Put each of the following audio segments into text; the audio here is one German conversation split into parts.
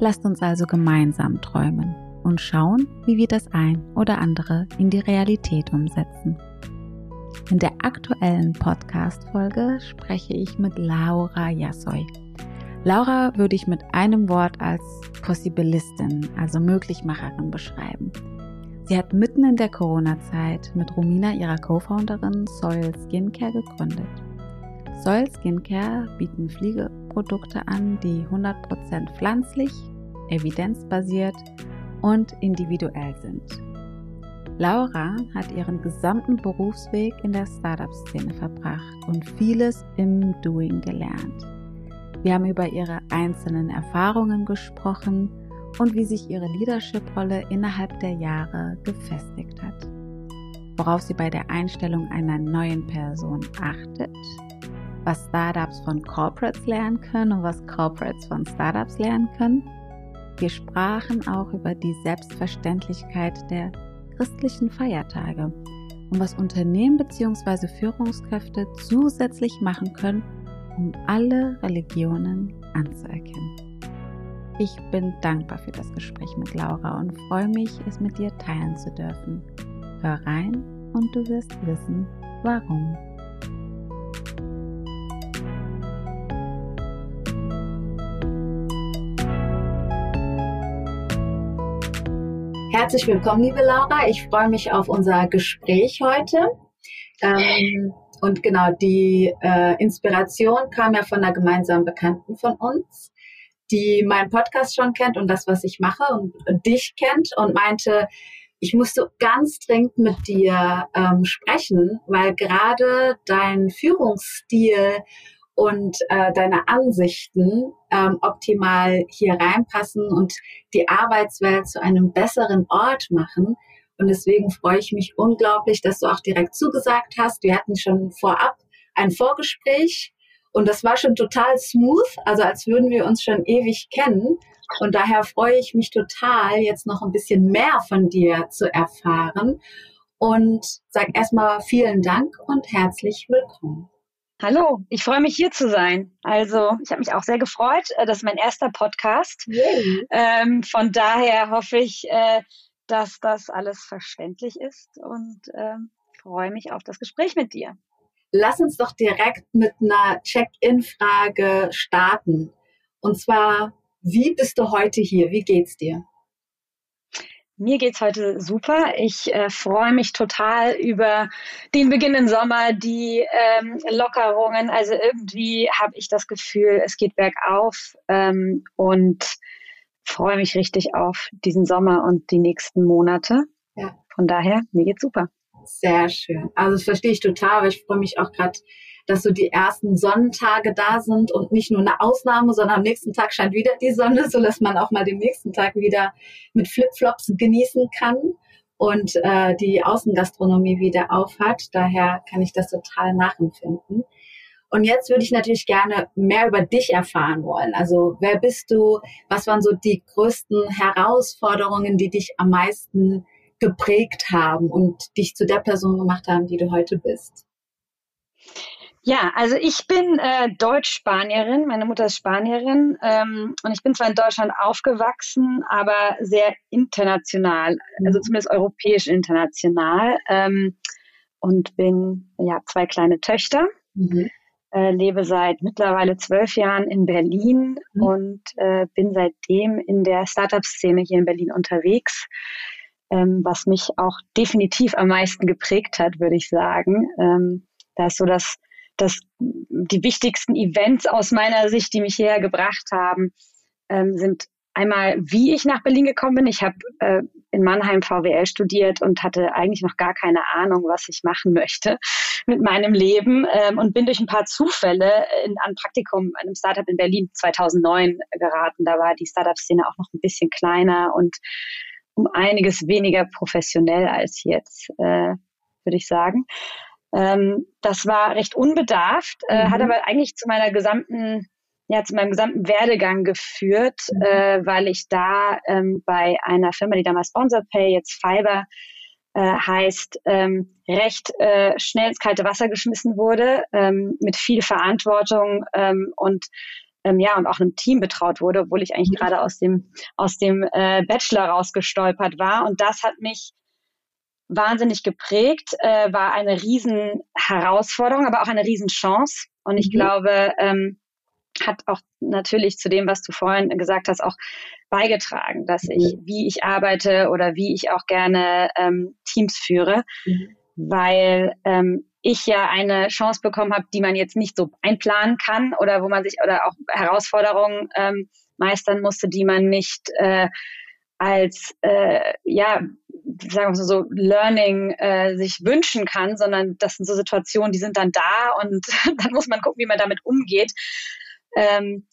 Lasst uns also gemeinsam träumen und schauen, wie wir das ein oder andere in die Realität umsetzen. In der aktuellen Podcast-Folge spreche ich mit Laura Jassoy. Laura würde ich mit einem Wort als Possibilistin, also Möglichmacherin beschreiben. Sie hat mitten in der Corona-Zeit mit Romina, ihrer Co-Founderin, Soil Skincare gegründet. Soil Skincare bieten Pflegeprodukte an, die 100% pflanzlich, evidenzbasiert und individuell sind. Laura hat ihren gesamten Berufsweg in der Startup-Szene verbracht und vieles im Doing gelernt. Wir haben über ihre einzelnen Erfahrungen gesprochen und wie sich ihre Leadership-Rolle innerhalb der Jahre gefestigt hat. Worauf sie bei der Einstellung einer neuen Person achtet, was Startups von Corporates lernen können und was Corporates von Startups lernen können. Wir sprachen auch über die Selbstverständlichkeit der christlichen Feiertage und was Unternehmen bzw. Führungskräfte zusätzlich machen können, um alle Religionen anzuerkennen. Ich bin dankbar für das Gespräch mit Laura und freue mich, es mit dir teilen zu dürfen. Hör rein und du wirst wissen, warum. Herzlich willkommen, liebe Laura. Ich freue mich auf unser Gespräch heute. Ähm, und genau, die äh, Inspiration kam ja von einer gemeinsamen Bekannten von uns, die meinen Podcast schon kennt und das, was ich mache und, und dich kennt und meinte, ich musste ganz dringend mit dir ähm, sprechen, weil gerade dein Führungsstil und äh, deine Ansichten ähm, optimal hier reinpassen und die Arbeitswelt zu einem besseren Ort machen. Und deswegen freue ich mich unglaublich, dass du auch direkt zugesagt hast. Wir hatten schon vorab ein Vorgespräch und das war schon total smooth, also als würden wir uns schon ewig kennen. Und daher freue ich mich total, jetzt noch ein bisschen mehr von dir zu erfahren. Und sag erstmal vielen Dank und herzlich willkommen. Hallo, ich freue mich hier zu sein. Also ich habe mich auch sehr gefreut. Äh, das ist mein erster Podcast. Ähm, von daher hoffe ich, äh, dass das alles verständlich ist und ähm, freue mich auf das Gespräch mit dir lass uns doch direkt mit einer Check-in-Frage starten. Und zwar, wie bist du heute hier? Wie geht's dir? Mir geht's heute super. Ich äh, freue mich total über den Beginn im Sommer, die ähm, Lockerungen. Also irgendwie habe ich das Gefühl, es geht bergauf ähm, und freue mich richtig auf diesen Sommer und die nächsten Monate. Ja. Von daher, mir geht's super. Sehr schön. Also das verstehe ich total, aber ich freue mich auch gerade, dass so die ersten Sonnentage da sind und nicht nur eine Ausnahme, sondern am nächsten Tag scheint wieder die Sonne, so dass man auch mal den nächsten Tag wieder mit Flipflops genießen kann und äh, die Außengastronomie wieder aufhat. Daher kann ich das total nachempfinden. Und jetzt würde ich natürlich gerne mehr über dich erfahren wollen. Also wer bist du? Was waren so die größten Herausforderungen, die dich am meisten geprägt haben und dich zu der Person gemacht haben, die du heute bist? Ja, also ich bin äh, Deutsch-Spanierin, meine Mutter ist Spanierin ähm, und ich bin zwar in Deutschland aufgewachsen, aber sehr international, also mhm. zumindest europäisch international ähm, und bin ja zwei kleine Töchter, mhm. äh, lebe seit mittlerweile zwölf Jahren in Berlin mhm. und äh, bin seitdem in der Startup-Szene hier in Berlin unterwegs ähm, was mich auch definitiv am meisten geprägt hat, würde ich sagen. Ähm, da ist so das, das, die wichtigsten Events aus meiner Sicht, die mich hierher gebracht haben, ähm, sind einmal, wie ich nach Berlin gekommen bin. Ich habe äh, in Mannheim VWL studiert und hatte eigentlich noch gar keine Ahnung, was ich machen möchte mit meinem Leben ähm, und bin durch ein paar Zufälle in ein Praktikum einem Startup in Berlin 2009 geraten. Da war die Startup-Szene auch noch ein bisschen kleiner und um einiges weniger professionell als jetzt, äh, würde ich sagen. Ähm, das war recht unbedarft, äh, mhm. hat aber eigentlich zu meiner gesamten ja, zu meinem gesamten Werdegang geführt, mhm. äh, weil ich da ähm, bei einer Firma, die damals Sponsored Pay, jetzt Fiber äh, heißt, ähm, recht äh, schnell ins kalte Wasser geschmissen wurde, ähm, mit viel Verantwortung ähm, und ähm, ja und auch einem Team betraut wurde, obwohl ich eigentlich mhm. gerade aus dem aus dem äh, Bachelor rausgestolpert war und das hat mich wahnsinnig geprägt, äh, war eine riesen Herausforderung, aber auch eine riesen Chance und ich mhm. glaube ähm, hat auch natürlich zu dem, was du vorhin gesagt hast, auch beigetragen, dass ich, wie ich arbeite oder wie ich auch gerne ähm, Teams führe, mhm. weil ähm, ich ja eine Chance bekommen habe, die man jetzt nicht so einplanen kann oder wo man sich oder auch Herausforderungen ähm, meistern musste, die man nicht äh, als äh, ja sagen wir so Learning äh, sich wünschen kann, sondern das sind so Situationen, die sind dann da und dann muss man gucken, wie man damit umgeht. Ähm,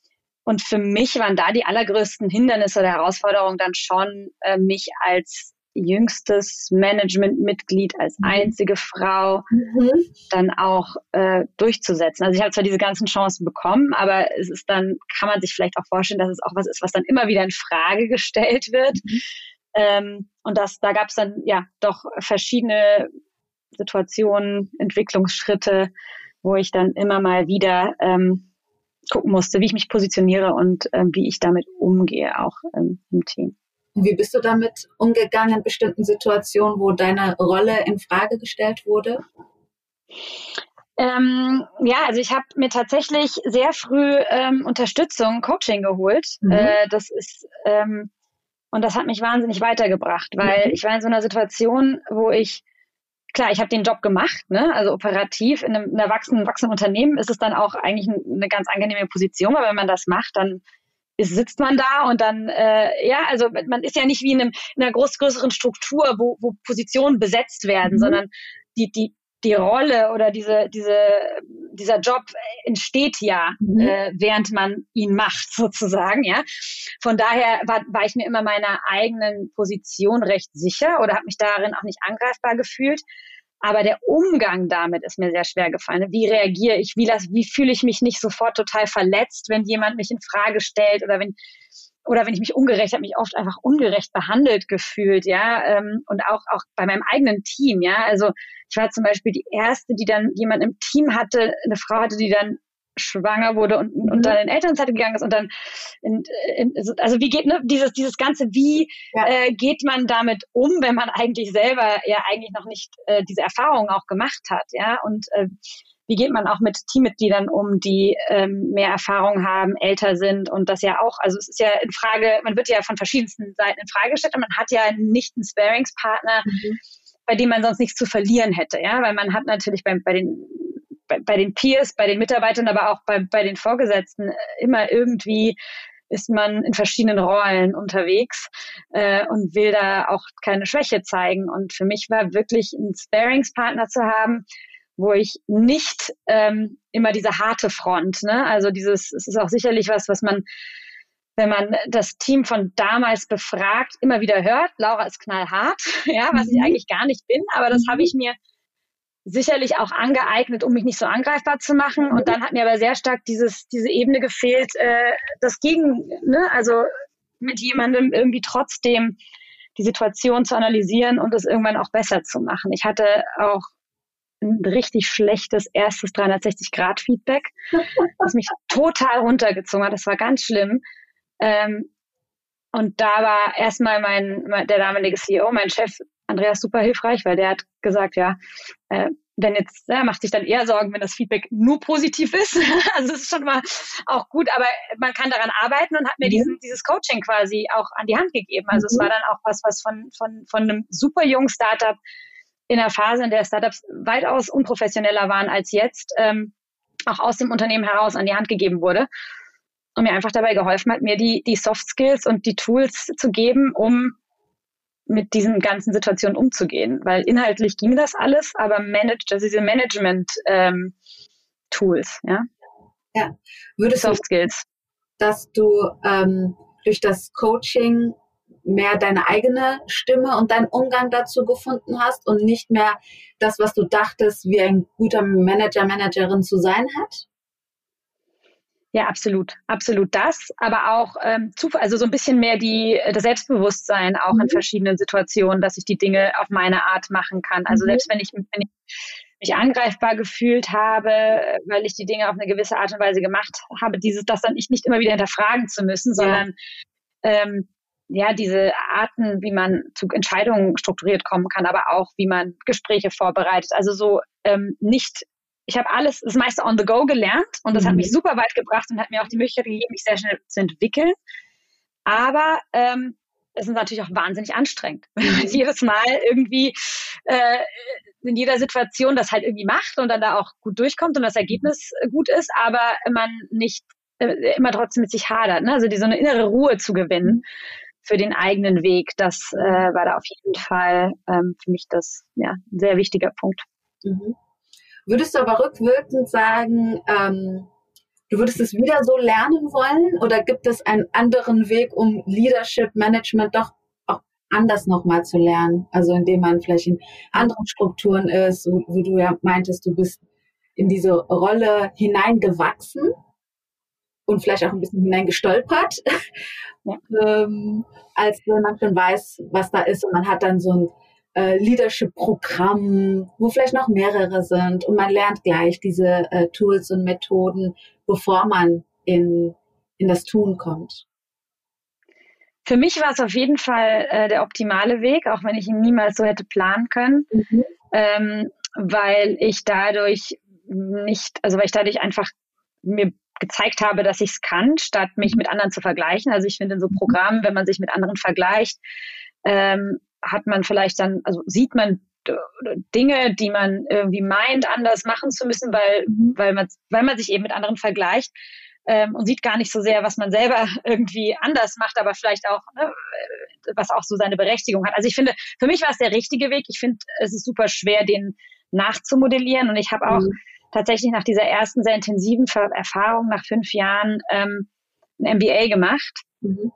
und für mich waren da die allergrößten Hindernisse oder Herausforderungen dann schon, äh, mich als jüngstes Managementmitglied, als mhm. einzige Frau mhm. dann auch äh, durchzusetzen. Also ich habe zwar diese ganzen Chancen bekommen, aber es ist dann, kann man sich vielleicht auch vorstellen, dass es auch was ist, was dann immer wieder in Frage gestellt wird. Mhm. Ähm, und das, da gab es dann ja doch verschiedene Situationen, Entwicklungsschritte, wo ich dann immer mal wieder ähm, gucken musste, wie ich mich positioniere und ähm, wie ich damit umgehe, auch ähm, im Team. Wie bist du damit umgegangen in bestimmten Situationen, wo deine Rolle in Frage gestellt wurde? Ähm, ja, also ich habe mir tatsächlich sehr früh ähm, Unterstützung, Coaching geholt. Mhm. Äh, das ist ähm, und das hat mich wahnsinnig weitergebracht, weil mhm. ich war in so einer Situation, wo ich klar, ich habe den Job gemacht, ne? also operativ in einem, in einem wachsenden, wachsenden Unternehmen ist es dann auch eigentlich eine ganz angenehme Position, aber wenn man das macht, dann sitzt man da und dann, äh, ja, also man ist ja nicht wie in, einem, in einer groß, größeren Struktur, wo, wo Positionen besetzt werden, mhm. sondern die, die, die Rolle oder diese, diese, dieser Job entsteht ja, mhm. äh, während man ihn macht, sozusagen, ja. Von daher war, war ich mir immer meiner eigenen Position recht sicher oder habe mich darin auch nicht angreifbar gefühlt. Aber der Umgang damit ist mir sehr schwer gefallen. Wie reagiere ich? Wie, las, wie fühle ich mich nicht sofort total verletzt, wenn jemand mich in Frage stellt oder wenn oder wenn ich mich ungerecht, habe mich oft einfach ungerecht behandelt gefühlt, ja, ähm, und auch auch bei meinem eigenen Team, ja. Also ich war zum Beispiel die erste, die dann jemand im Team hatte, eine Frau hatte, die dann schwanger wurde und, mhm. und dann in Elternzeit gegangen ist und dann in, in, also wie geht ne, dieses dieses ganze wie ja. äh, geht man damit um wenn man eigentlich selber ja eigentlich noch nicht äh, diese Erfahrung auch gemacht hat ja und äh, wie geht man auch mit Teammitgliedern um, die ähm, mehr Erfahrung haben, älter sind und das ja auch, also es ist ja in Frage, man wird ja von verschiedensten Seiten in Frage gestellt und man hat ja nicht einen Sparingspartner, mhm. bei dem man sonst nichts zu verlieren hätte, ja, weil man hat natürlich bei, bei den bei, bei den Peers, bei den Mitarbeitern, aber auch bei, bei den Vorgesetzten immer irgendwie ist man in verschiedenen Rollen unterwegs äh, und will da auch keine Schwäche zeigen. Und für mich war wirklich ein Sparingspartner zu haben, wo ich nicht ähm, immer diese harte Front, ne? also dieses, es ist auch sicherlich was, was man, wenn man das Team von damals befragt, immer wieder hört. Laura ist knallhart, ja, was mhm. ich eigentlich gar nicht bin, aber das mhm. habe ich mir sicherlich auch angeeignet, um mich nicht so angreifbar zu machen. Und dann hat mir aber sehr stark dieses, diese Ebene gefehlt, äh, das gegen, ne, also mit jemandem irgendwie trotzdem die Situation zu analysieren und es irgendwann auch besser zu machen. Ich hatte auch ein richtig schlechtes erstes 360-Grad-Feedback, was mich total runtergezogen hat. Das war ganz schlimm. Ähm, und da war erstmal mein, mein, der damalige CEO, mein Chef Andreas super hilfreich, weil der hat gesagt, ja, äh, wenn jetzt, er macht sich dann eher Sorgen, wenn das Feedback nur positiv ist. also das ist schon mal auch gut, aber man kann daran arbeiten und hat mir diesen, dieses Coaching quasi auch an die Hand gegeben. Also mhm. es war dann auch was, was von, von, von einem super jungen Startup in der Phase, in der Startups weitaus unprofessioneller waren als jetzt, ähm, auch aus dem Unternehmen heraus an die Hand gegeben wurde. und mir einfach dabei geholfen hat, mir die, die Soft Skills und die Tools zu geben, um mit diesen ganzen Situationen umzugehen. Weil inhaltlich ging das alles, aber manage, das ist diese Management ähm, Tools, ja. Ja. Würdest Soft Skills. dass du ähm, durch das Coaching mehr deine eigene Stimme und deinen Umgang dazu gefunden hast und nicht mehr das, was du dachtest, wie ein guter Manager, Managerin zu sein hat? Ja, absolut, absolut das, aber auch ähm, zu, also so ein bisschen mehr die das Selbstbewusstsein auch mhm. in verschiedenen Situationen, dass ich die Dinge auf meine Art machen kann. Also mhm. selbst wenn ich, wenn ich mich angreifbar gefühlt habe, weil ich die Dinge auf eine gewisse Art und Weise gemacht habe, dieses das dann ich nicht immer wieder hinterfragen zu müssen, sondern ja. ähm, ja, diese Arten, wie man zu Entscheidungen strukturiert kommen kann, aber auch wie man Gespräche vorbereitet. Also so ähm, nicht, ich habe alles, das meiste on the go gelernt und das mhm. hat mich super weit gebracht und hat mir auch die Möglichkeit gegeben, mich sehr schnell zu entwickeln. Aber ähm, es ist natürlich auch wahnsinnig anstrengend, wenn man jedes Mal irgendwie äh, in jeder Situation das halt irgendwie macht und dann da auch gut durchkommt und das Ergebnis gut ist, aber man nicht äh, immer trotzdem mit sich hadert. Ne? Also die so eine innere Ruhe zu gewinnen für den eigenen Weg. Das äh, war da auf jeden Fall ähm, für mich das ja ein sehr wichtiger Punkt. Mhm. Würdest du aber rückwirkend sagen, ähm, du würdest es wieder so lernen wollen oder gibt es einen anderen Weg, um Leadership Management doch auch anders nochmal zu lernen? Also indem man vielleicht in anderen Strukturen ist, wo, wo du ja meintest, du bist in diese Rolle hineingewachsen und vielleicht auch ein bisschen hineingestolpert, ja. ähm, als wenn man schon weiß, was da ist und man hat dann so ein äh, Leadership-Programm, wo vielleicht noch mehrere sind und man lernt gleich diese äh, Tools und Methoden, bevor man in, in das Tun kommt. Für mich war es auf jeden Fall äh, der optimale Weg, auch wenn ich ihn niemals so hätte planen können, mhm. ähm, weil ich dadurch nicht, also weil ich dadurch einfach mir gezeigt habe, dass ich es kann, statt mich mit anderen zu vergleichen. Also ich finde in so Programmen, wenn man sich mit anderen vergleicht, ähm, hat man vielleicht dann, also sieht man Dinge, die man irgendwie meint, anders machen zu müssen, weil, weil, man, weil man sich eben mit anderen vergleicht ähm, und sieht gar nicht so sehr, was man selber irgendwie anders macht, aber vielleicht auch, ne, was auch so seine Berechtigung hat. Also ich finde, für mich war es der richtige Weg. Ich finde, es ist super schwer, den nachzumodellieren und ich habe auch mhm tatsächlich nach dieser ersten sehr intensiven Erfahrung nach fünf Jahren ähm, ein MBA gemacht. Mhm.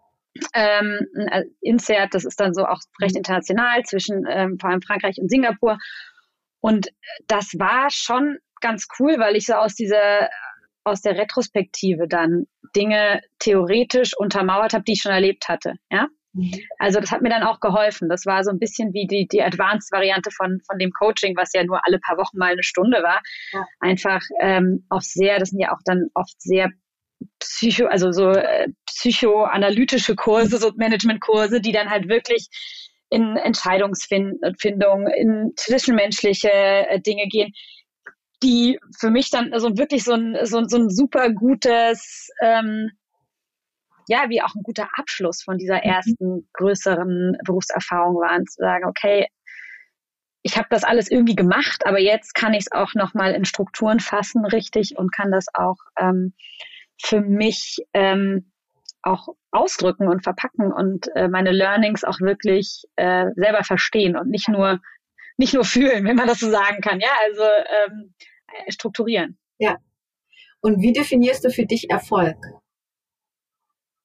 Ähm, INSEAD, das ist dann so auch recht international zwischen ähm, vor allem Frankreich und Singapur. Und das war schon ganz cool, weil ich so aus dieser aus der Retrospektive dann Dinge theoretisch untermauert habe, die ich schon erlebt hatte. Ja, Mhm. Also das hat mir dann auch geholfen. Das war so ein bisschen wie die, die Advanced-Variante von, von dem Coaching, was ja nur alle paar Wochen mal eine Stunde war. Ja. Einfach ähm, auf sehr, das sind ja auch dann oft sehr psycho, also so äh, psychoanalytische Kurse, so Managementkurse, die dann halt wirklich in Entscheidungsfindung, in zwischenmenschliche äh, Dinge gehen, die für mich dann also wirklich so ein, so, so ein super gutes ähm, ja, wie auch ein guter Abschluss von dieser mhm. ersten größeren Berufserfahrung waren, zu sagen, okay, ich habe das alles irgendwie gemacht, aber jetzt kann ich es auch nochmal in Strukturen fassen, richtig, und kann das auch ähm, für mich ähm, auch ausdrücken und verpacken und äh, meine Learnings auch wirklich äh, selber verstehen und nicht nur nicht nur fühlen, wenn man das so sagen kann. Ja, also ähm, strukturieren. Ja. Und wie definierst du für dich Erfolg?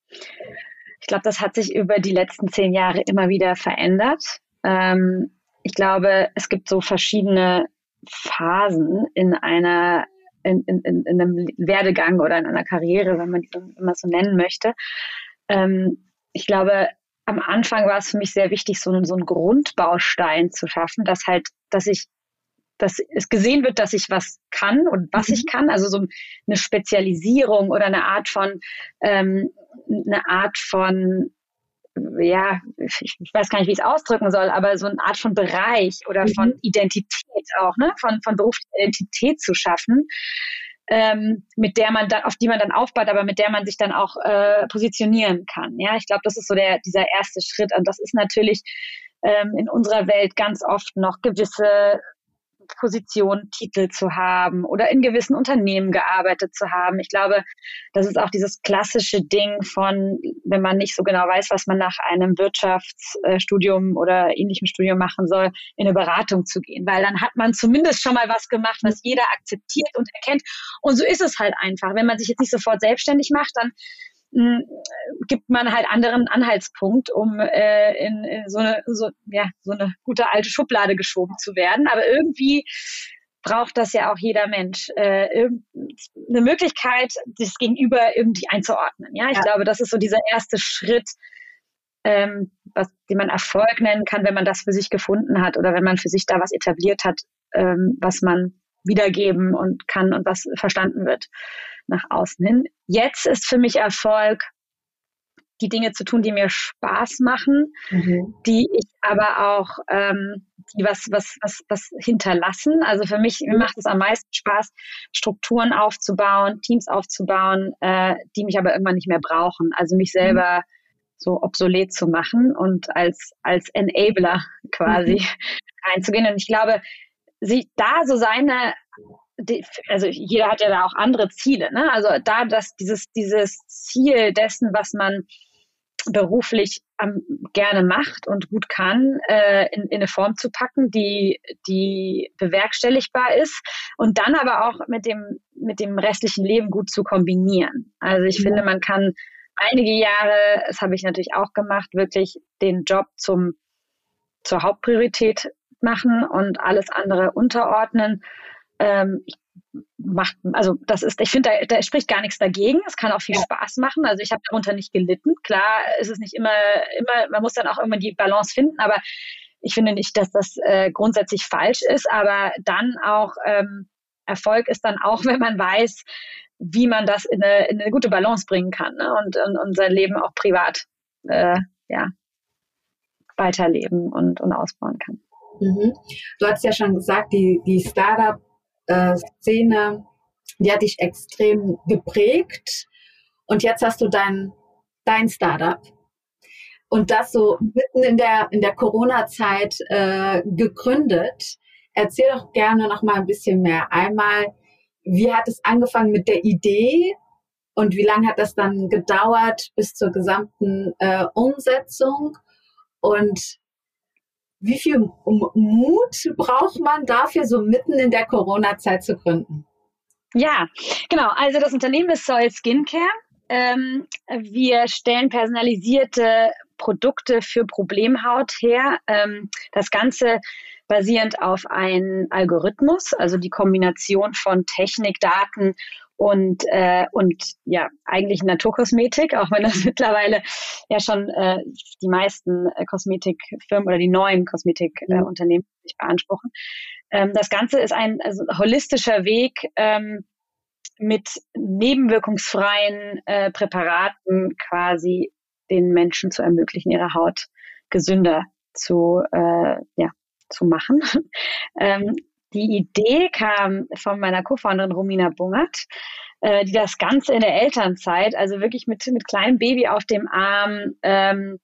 Ich glaube, das hat sich über die letzten zehn Jahre immer wieder verändert. Ähm, ich glaube, es gibt so verschiedene Phasen in einer in, in, in einem Werdegang oder in einer Karriere, wenn man, wenn man es so nennen möchte. Ähm, ich glaube, am Anfang war es für mich sehr wichtig, so einen, so einen Grundbaustein zu schaffen, dass halt, dass ich dass es gesehen wird, dass ich was kann und was mhm. ich kann, also so eine Spezialisierung oder eine Art von ähm, eine Art von ja, ich weiß gar nicht, wie ich es ausdrücken soll, aber so eine Art von Bereich oder mhm. von Identität auch, ne, von, von beruflicher Identität zu schaffen, ähm, mit der man dann, auf die man dann aufbaut, aber mit der man sich dann auch äh, positionieren kann. Ja, ich glaube, das ist so der, dieser erste Schritt. Und das ist natürlich ähm, in unserer Welt ganz oft noch gewisse Position Titel zu haben oder in gewissen Unternehmen gearbeitet zu haben. Ich glaube, das ist auch dieses klassische Ding von, wenn man nicht so genau weiß, was man nach einem Wirtschaftsstudium oder ähnlichem Studium machen soll, in eine Beratung zu gehen, weil dann hat man zumindest schon mal was gemacht, was jeder akzeptiert und erkennt. Und so ist es halt einfach. Wenn man sich jetzt nicht sofort selbstständig macht, dann gibt man halt anderen Anhaltspunkt, um äh, in, in so eine so, ja so eine gute alte Schublade geschoben zu werden. Aber irgendwie braucht das ja auch jeder Mensch äh, eine Möglichkeit, das Gegenüber irgendwie einzuordnen. Ja, ich ja. glaube, das ist so dieser erste Schritt, ähm, was, den man Erfolg nennen kann, wenn man das für sich gefunden hat oder wenn man für sich da was etabliert hat, ähm, was man wiedergeben und kann und was verstanden wird nach außen hin. Jetzt ist für mich Erfolg, die Dinge zu tun, die mir Spaß machen, mhm. die ich aber auch, ähm, die was, was, was, was hinterlassen. Also für mich mir macht es am meisten Spaß, Strukturen aufzubauen, Teams aufzubauen, äh, die mich aber irgendwann nicht mehr brauchen. Also mich mhm. selber mhm. so obsolet zu machen und als, als Enabler quasi mhm. reinzugehen. Und ich glaube, sie da so seine also jeder hat ja da auch andere Ziele, ne? Also da dass dieses, dieses Ziel dessen, was man beruflich ähm, gerne macht und gut kann, äh, in, in eine Form zu packen, die, die bewerkstelligbar ist und dann aber auch mit dem, mit dem restlichen Leben gut zu kombinieren. Also ich ja. finde, man kann einige Jahre, das habe ich natürlich auch gemacht, wirklich den Job zum, zur Hauptpriorität machen und alles andere unterordnen ähm, macht, also das ist, ich finde, da, da spricht gar nichts dagegen. Es kann auch viel ja. Spaß machen. Also ich habe darunter nicht gelitten. Klar ist es nicht immer, immer, man muss dann auch irgendwann die Balance finden, aber ich finde nicht, dass das äh, grundsätzlich falsch ist, aber dann auch ähm, Erfolg ist dann auch, wenn man weiß, wie man das in eine, in eine gute Balance bringen kann ne? und, und, und sein Leben auch privat äh, ja, weiterleben und, und ausbauen kann. Mhm. Du hast ja schon gesagt, die, die Startup äh, Szene, die hat dich extrem geprägt. Und jetzt hast du dein, dein Startup. Und das so mitten in der, in der Corona-Zeit äh, gegründet. Erzähl doch gerne noch mal ein bisschen mehr. Einmal, wie hat es angefangen mit der Idee und wie lange hat das dann gedauert bis zur gesamten äh, Umsetzung? Und wie viel Mut braucht man dafür, so mitten in der Corona-Zeit zu gründen? Ja, genau. Also das Unternehmen ist Soil Skincare. Ähm, wir stellen personalisierte Produkte für Problemhaut her. Ähm, das Ganze basierend auf einem Algorithmus, also die Kombination von Technik, Daten und, äh, und ja, eigentlich Naturkosmetik, auch wenn das mittlerweile ja schon äh, die meisten äh, Kosmetikfirmen oder die neuen Kosmetikunternehmen äh, sich beanspruchen. Ähm, das Ganze ist ein also, holistischer Weg, ähm, mit nebenwirkungsfreien äh, Präparaten quasi den Menschen zu ermöglichen, ihre Haut gesünder zu, äh, ja, zu machen. ähm, die Idee kam von meiner Co-Founderin Romina Bungert, äh, die das Ganze in der Elternzeit, also wirklich mit, mit kleinem Baby auf dem Arm, ähm,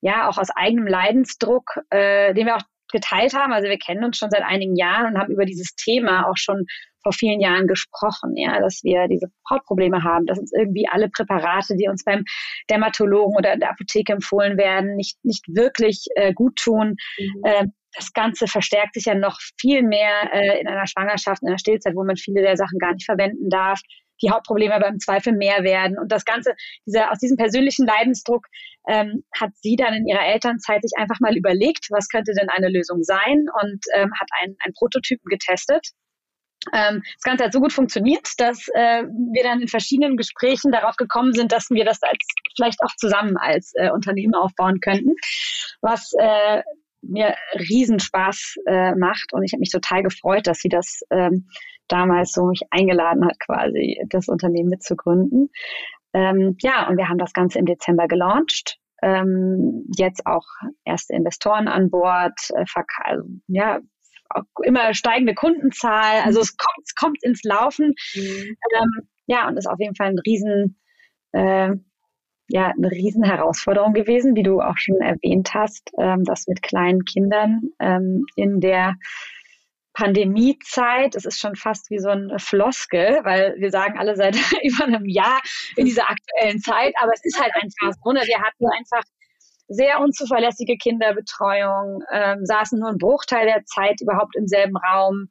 ja, auch aus eigenem Leidensdruck, äh, den wir auch geteilt haben. Also wir kennen uns schon seit einigen Jahren und haben über dieses Thema auch schon vor vielen Jahren gesprochen, ja, dass wir diese Hautprobleme haben, dass uns irgendwie alle Präparate, die uns beim Dermatologen oder in der Apotheke empfohlen werden, nicht, nicht wirklich äh, gut tun. Mhm. Äh, das Ganze verstärkt sich ja noch viel mehr äh, in einer Schwangerschaft, in einer Stillzeit, wo man viele der Sachen gar nicht verwenden darf, die Hauptprobleme aber im Zweifel mehr werden. Und das Ganze, dieser, aus diesem persönlichen Leidensdruck ähm, hat sie dann in ihrer Elternzeit sich einfach mal überlegt, was könnte denn eine Lösung sein und ähm, hat einen, einen Prototypen getestet. Ähm, das Ganze hat so gut funktioniert, dass äh, wir dann in verschiedenen Gesprächen darauf gekommen sind, dass wir das als vielleicht auch zusammen als äh, Unternehmen aufbauen könnten, was äh, mir Riesenspaß äh, macht und ich habe mich total gefreut, dass sie das ähm, damals so mich eingeladen hat, quasi das Unternehmen mitzugründen. Ähm, ja, und wir haben das Ganze im Dezember gelauncht. Ähm, jetzt auch erste Investoren an Bord, äh, also, ja, immer steigende Kundenzahl. Also es kommt, es kommt ins Laufen. Mhm. Ähm, ja, und ist auf jeden Fall ein riesen äh, ja eine Riesenherausforderung gewesen, wie du auch schon erwähnt hast, ähm, das mit kleinen Kindern ähm, in der Pandemiezeit, es ist schon fast wie so ein Floskel, weil wir sagen alle seit über einem Jahr in dieser aktuellen Zeit, aber es ist halt einfach so, ne? wir hatten einfach sehr unzuverlässige Kinderbetreuung, ähm, saßen nur einen Bruchteil der Zeit überhaupt im selben Raum.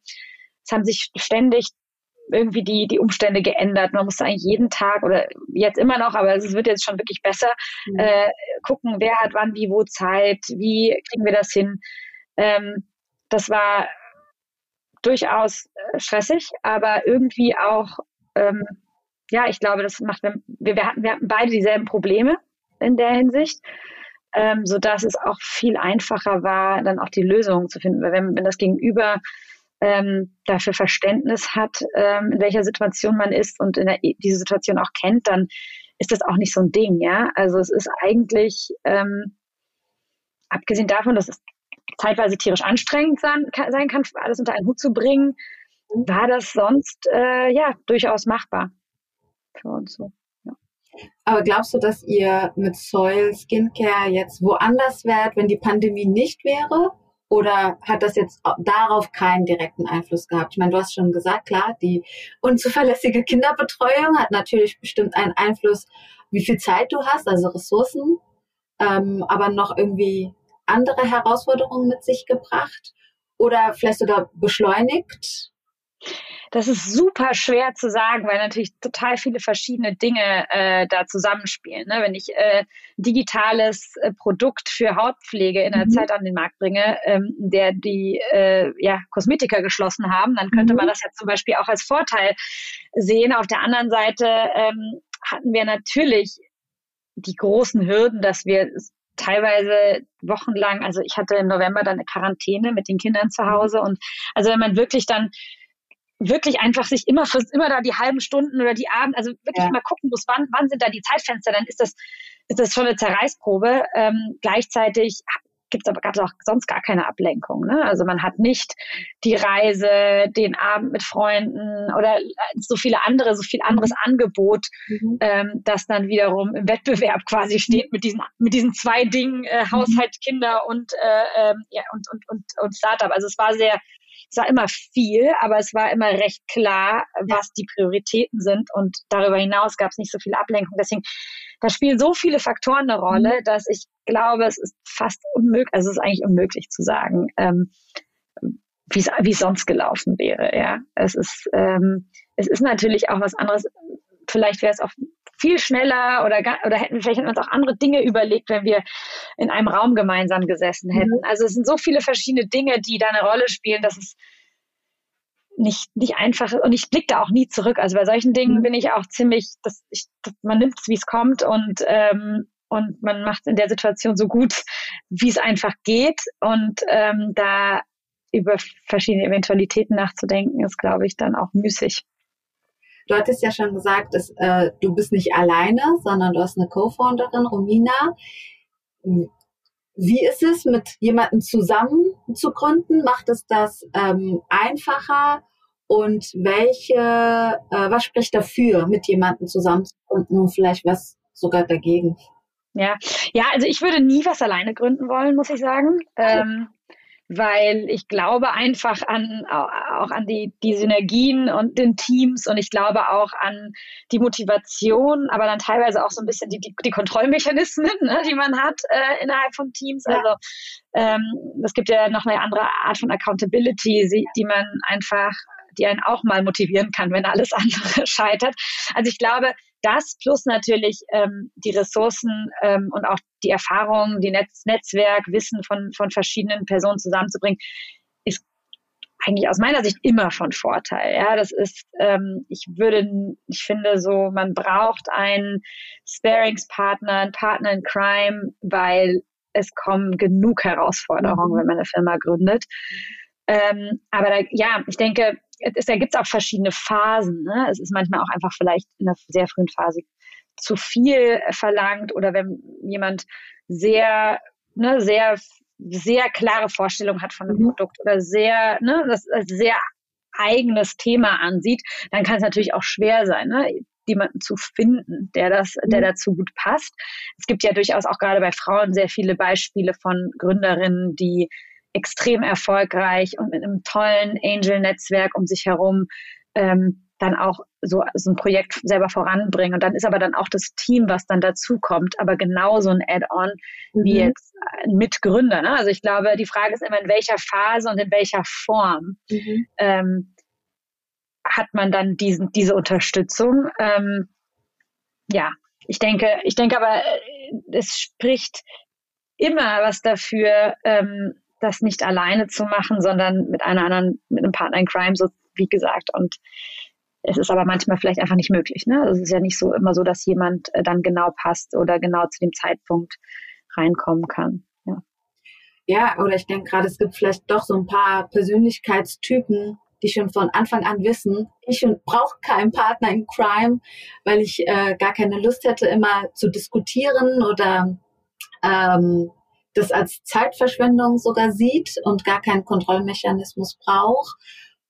Es haben sich ständig irgendwie die, die Umstände geändert. Man musste eigentlich jeden Tag oder jetzt immer noch, aber es wird jetzt schon wirklich besser, mhm. äh, gucken, wer hat wann, wie, wo Zeit, wie kriegen wir das hin. Ähm, das war durchaus äh, stressig, aber irgendwie auch, ähm, ja, ich glaube, das macht, wir, wir, hatten, wir hatten beide dieselben Probleme in der Hinsicht, ähm, so dass es auch viel einfacher war, dann auch die Lösung zu finden. Weil wenn, wenn das Gegenüber ähm, dafür Verständnis hat, ähm, in welcher Situation man ist und in der, diese Situation auch kennt, dann ist das auch nicht so ein Ding, ja. Also es ist eigentlich, ähm, abgesehen davon, dass es zeitweise tierisch anstrengend sein, sein kann, alles unter einen Hut zu bringen, war das sonst äh, ja durchaus machbar für uns so. Ja. Aber glaubst du, dass ihr mit Soil Skincare jetzt woanders wärt, wenn die Pandemie nicht wäre? Oder hat das jetzt darauf keinen direkten Einfluss gehabt? Ich meine, du hast schon gesagt, klar, die unzuverlässige Kinderbetreuung hat natürlich bestimmt einen Einfluss, wie viel Zeit du hast, also Ressourcen, ähm, aber noch irgendwie andere Herausforderungen mit sich gebracht oder vielleicht sogar beschleunigt? Das ist super schwer zu sagen, weil natürlich total viele verschiedene Dinge äh, da zusammenspielen. Ne? Wenn ich äh, digitales äh, Produkt für Hautpflege in der mhm. Zeit an den Markt bringe, ähm, der die äh, ja, Kosmetiker geschlossen haben, dann könnte mhm. man das ja zum Beispiel auch als Vorteil sehen. Auf der anderen Seite ähm, hatten wir natürlich die großen Hürden, dass wir teilweise wochenlang, also ich hatte im November dann eine Quarantäne mit den Kindern zu Hause und also wenn man wirklich dann wirklich einfach sich immer immer da die halben Stunden oder die Abend, also wirklich ja. mal gucken muss, wann, wann sind da die Zeitfenster, dann ist das, ist das schon eine Zerreißprobe. Ähm, gleichzeitig gibt's aber gab es auch sonst gar keine Ablenkung. Ne? Also man hat nicht die Reise, den Abend mit Freunden oder so viele andere, so viel anderes mhm. Angebot, mhm. ähm, das dann wiederum im Wettbewerb quasi steht mit diesen mit diesen zwei Dingen äh, mhm. Haushalt, Kinder und äh, ähm, ja und und und und Startup. Also es war sehr es war immer viel, aber es war immer recht klar, was die Prioritäten sind. Und darüber hinaus gab es nicht so viel Ablenkung. Deswegen, da spielen so viele Faktoren eine Rolle, mhm. dass ich glaube, es ist fast unmöglich, also es ist eigentlich unmöglich zu sagen, ähm, wie es sonst gelaufen wäre. Ja, es ist, ähm, es ist natürlich auch was anderes. Vielleicht wäre es auch viel schneller oder, oder hätten vielleicht uns auch andere Dinge überlegt, wenn wir in einem Raum gemeinsam gesessen hätten. Mhm. Also es sind so viele verschiedene Dinge, die da eine Rolle spielen, dass es nicht, nicht einfach und ich blicke da auch nie zurück. Also bei solchen Dingen mhm. bin ich auch ziemlich, dass ich, dass man nimmt es, wie es kommt und ähm, und man macht es in der Situation so gut, wie es einfach geht. Und ähm, da über verschiedene Eventualitäten nachzudenken, ist, glaube ich, dann auch müßig. Du hattest ja schon gesagt, dass, äh, du bist nicht alleine, sondern du hast eine Co-Founderin, Romina. Wie ist es, mit jemandem zusammen zu gründen? Macht es das ähm, einfacher? Und welche, äh, was spricht dafür, mit jemandem zusammen zu gründen und vielleicht was sogar dagegen? Ja, ja, also ich würde nie was alleine gründen wollen, muss ich sagen. Ähm, weil ich glaube einfach an auch an die, die Synergien und den Teams und ich glaube auch an die Motivation, aber dann teilweise auch so ein bisschen die, die, die Kontrollmechanismen, ne, die man hat äh, innerhalb von Teams. Ja. Also ähm, es gibt ja noch eine andere Art von Accountability, die man einfach die einen auch mal motivieren kann, wenn alles andere scheitert. Also ich glaube, das plus natürlich ähm, die Ressourcen ähm, und auch die Erfahrungen, die Netz Netzwerk, Wissen von, von verschiedenen Personen zusammenzubringen, ist eigentlich aus meiner Sicht immer von Vorteil. Ja, das ist, ähm, ich würde, ich finde so, man braucht einen Sparingspartner, einen Partner in Crime, weil es kommen genug Herausforderungen, wenn man eine Firma gründet. Ähm, aber da, ja, ich denke, es, da gibt es auch verschiedene Phasen. Ne? Es ist manchmal auch einfach vielleicht in einer sehr frühen Phase zu viel verlangt oder wenn jemand sehr, ne, sehr, sehr klare Vorstellung hat von einem mhm. Produkt oder sehr, ne, das sehr eigenes Thema ansieht, dann kann es natürlich auch schwer sein, ne? jemanden zu finden, der das, der mhm. dazu gut passt. Es gibt ja durchaus auch gerade bei Frauen sehr viele Beispiele von Gründerinnen, die extrem erfolgreich und mit einem tollen Angel-Netzwerk um sich herum ähm, dann auch so, so ein Projekt selber voranbringen. Und dann ist aber dann auch das Team, was dann dazu kommt, aber genauso ein Add-on mhm. wie jetzt ein Mitgründer. Ne? Also ich glaube, die Frage ist immer, in welcher Phase und in welcher Form mhm. ähm, hat man dann diesen, diese Unterstützung. Ähm, ja, ich denke, ich denke aber, äh, es spricht immer was dafür, ähm, das nicht alleine zu machen, sondern mit einer anderen, mit einem Partner in Crime, so wie gesagt. Und es ist aber manchmal vielleicht einfach nicht möglich. Ne? Also es ist ja nicht so immer so, dass jemand äh, dann genau passt oder genau zu dem Zeitpunkt reinkommen kann. Ja, ja oder ich denke gerade, es gibt vielleicht doch so ein paar Persönlichkeitstypen, die schon von Anfang an wissen, ich brauche keinen Partner in Crime, weil ich äh, gar keine Lust hätte, immer zu diskutieren oder ähm, das als Zeitverschwendung sogar sieht und gar keinen Kontrollmechanismus braucht.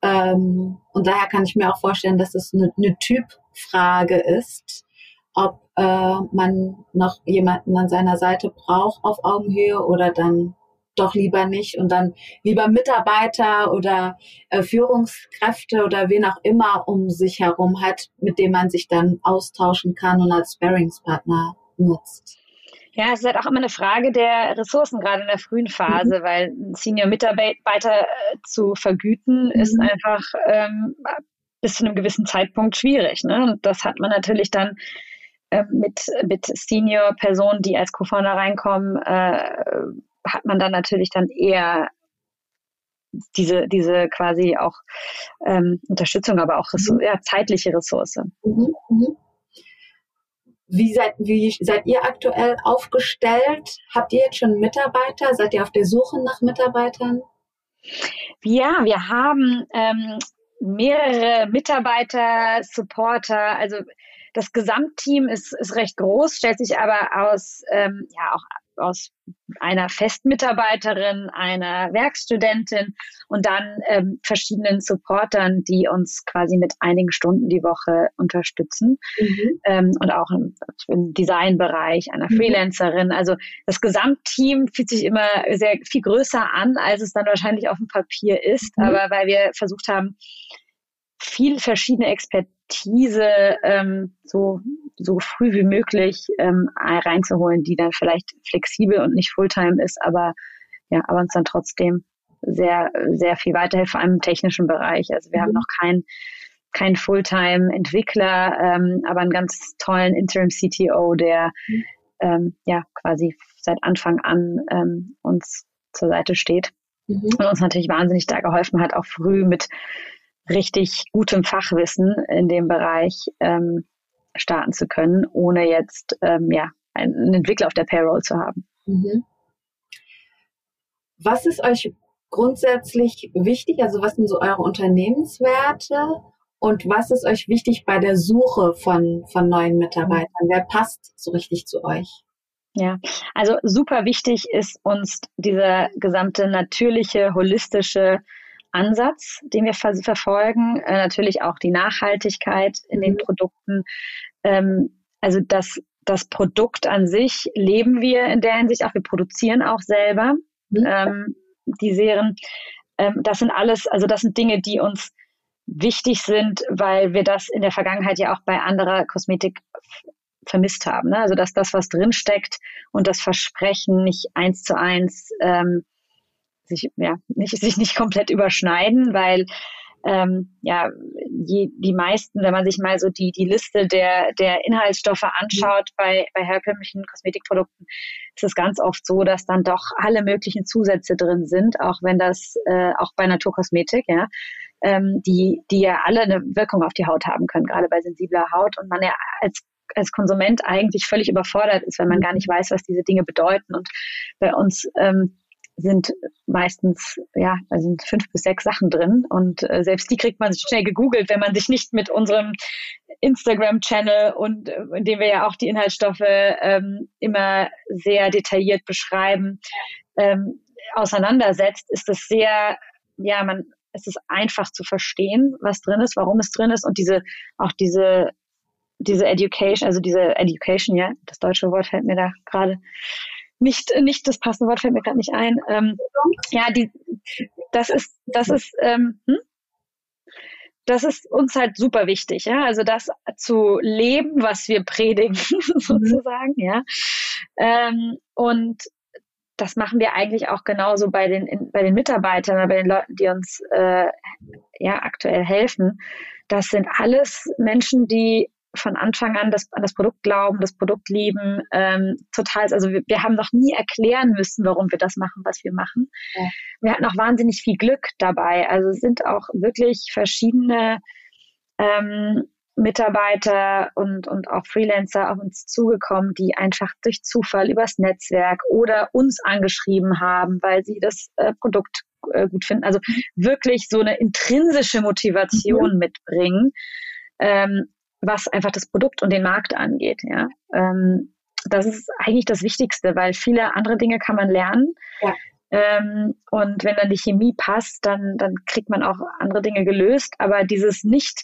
Ähm, und daher kann ich mir auch vorstellen, dass es eine, eine Typfrage ist, ob äh, man noch jemanden an seiner Seite braucht auf Augenhöhe oder dann doch lieber nicht und dann lieber Mitarbeiter oder äh, Führungskräfte oder wen auch immer um sich herum hat, mit dem man sich dann austauschen kann und als Sparingspartner nutzt. Ja, es ist halt auch immer eine Frage der Ressourcen, gerade in der frühen Phase, mhm. weil Senior-Mitarbeiter äh, zu vergüten mhm. ist einfach ähm, bis zu einem gewissen Zeitpunkt schwierig. Ne? Und das hat man natürlich dann äh, mit, mit Senior-Personen, die als Co-Founder reinkommen, äh, hat man dann natürlich dann eher diese, diese quasi auch ähm, Unterstützung, aber auch Ressource, mhm. ja, zeitliche Ressource. Mhm. Mhm. Wie seid, wie seid ihr aktuell aufgestellt? Habt ihr jetzt schon Mitarbeiter? Seid ihr auf der Suche nach Mitarbeitern? Ja, wir haben ähm, mehrere Mitarbeiter, Supporter. Also das Gesamtteam ist, ist recht groß, stellt sich aber aus ähm, ja auch aus einer Festmitarbeiterin, einer Werkstudentin und dann ähm, verschiedenen Supportern, die uns quasi mit einigen Stunden die Woche unterstützen mhm. ähm, und auch im, im Designbereich einer mhm. Freelancerin. Also das Gesamtteam fühlt sich immer sehr viel größer an, als es dann wahrscheinlich auf dem Papier ist, mhm. aber weil wir versucht haben, viel verschiedene Expertise ähm, so, so früh wie möglich ähm, reinzuholen, die dann vielleicht flexibel und nicht Fulltime ist, aber ja, aber uns dann trotzdem sehr, sehr viel weiterhilft, vor allem im technischen Bereich. Also wir mhm. haben noch keinen kein Fulltime-Entwickler, ähm, aber einen ganz tollen Interim-CTO, der mhm. ähm, ja quasi seit Anfang an ähm, uns zur Seite steht mhm. und uns natürlich wahnsinnig da geholfen hat, auch früh mit richtig gutem Fachwissen in dem Bereich ähm, starten zu können, ohne jetzt ähm, ja, einen Entwickler auf der Payroll zu haben. Mhm. Was ist euch grundsätzlich wichtig? Also was sind so eure Unternehmenswerte? Und was ist euch wichtig bei der Suche von, von neuen Mitarbeitern? Wer passt so richtig zu euch? Ja, also super wichtig ist uns dieser gesamte natürliche, holistische Ansatz, den wir ver verfolgen. Äh, natürlich auch die Nachhaltigkeit in den mhm. Produkten. Ähm, also das, das Produkt an sich leben wir in der Hinsicht auch. Wir produzieren auch selber mhm. ähm, die Serien. Ähm, das sind alles, also das sind Dinge, die uns wichtig sind, weil wir das in der Vergangenheit ja auch bei anderer Kosmetik vermisst haben. Ne? Also dass das, was drinsteckt und das Versprechen nicht eins zu eins ähm, sich, ja, nicht, sich nicht komplett überschneiden, weil ähm, ja, die, die meisten, wenn man sich mal so die, die Liste der, der Inhaltsstoffe anschaut bei, bei herkömmlichen Kosmetikprodukten, ist es ganz oft so, dass dann doch alle möglichen Zusätze drin sind, auch wenn das, äh, auch bei Naturkosmetik, ja, ähm, die, die ja alle eine Wirkung auf die Haut haben können, gerade bei sensibler Haut und man ja als als Konsument eigentlich völlig überfordert ist, wenn man gar nicht weiß, was diese Dinge bedeuten. Und bei uns ähm, sind meistens, ja, da sind fünf bis sechs Sachen drin und äh, selbst die kriegt man schnell gegoogelt, wenn man sich nicht mit unserem Instagram-Channel und äh, in dem wir ja auch die Inhaltsstoffe ähm, immer sehr detailliert beschreiben, ähm, auseinandersetzt, ist es sehr, ja, man, es ist einfach zu verstehen, was drin ist, warum es drin ist und diese, auch diese, diese Education, also diese Education, ja, das deutsche Wort fällt mir da gerade, nicht, nicht das passende Wort fällt mir gerade nicht ein. Ähm, ja, die, das ist, das ist, ähm, hm? das ist uns halt super wichtig, ja. Also das zu leben, was wir predigen, sozusagen, ja. Ähm, und das machen wir eigentlich auch genauso bei den, in, bei den Mitarbeitern, bei den Leuten, die uns äh, ja aktuell helfen. Das sind alles Menschen, die von Anfang an das, an das Produkt glauben, das Produkt lieben. Ähm, total, also wir, wir haben noch nie erklären müssen, warum wir das machen, was wir machen. Ja. Wir hatten auch wahnsinnig viel Glück dabei. Also es sind auch wirklich verschiedene ähm, Mitarbeiter und, und auch Freelancer auf uns zugekommen, die einfach durch Zufall übers Netzwerk oder uns angeschrieben haben, weil sie das äh, Produkt äh, gut finden. Also wirklich so eine intrinsische Motivation mhm. mitbringen. Ähm, was einfach das Produkt und den Markt angeht. Ja, ähm, das ist eigentlich das Wichtigste, weil viele andere Dinge kann man lernen. Ja. Ähm, und wenn dann die Chemie passt, dann, dann kriegt man auch andere Dinge gelöst. Aber dieses nicht,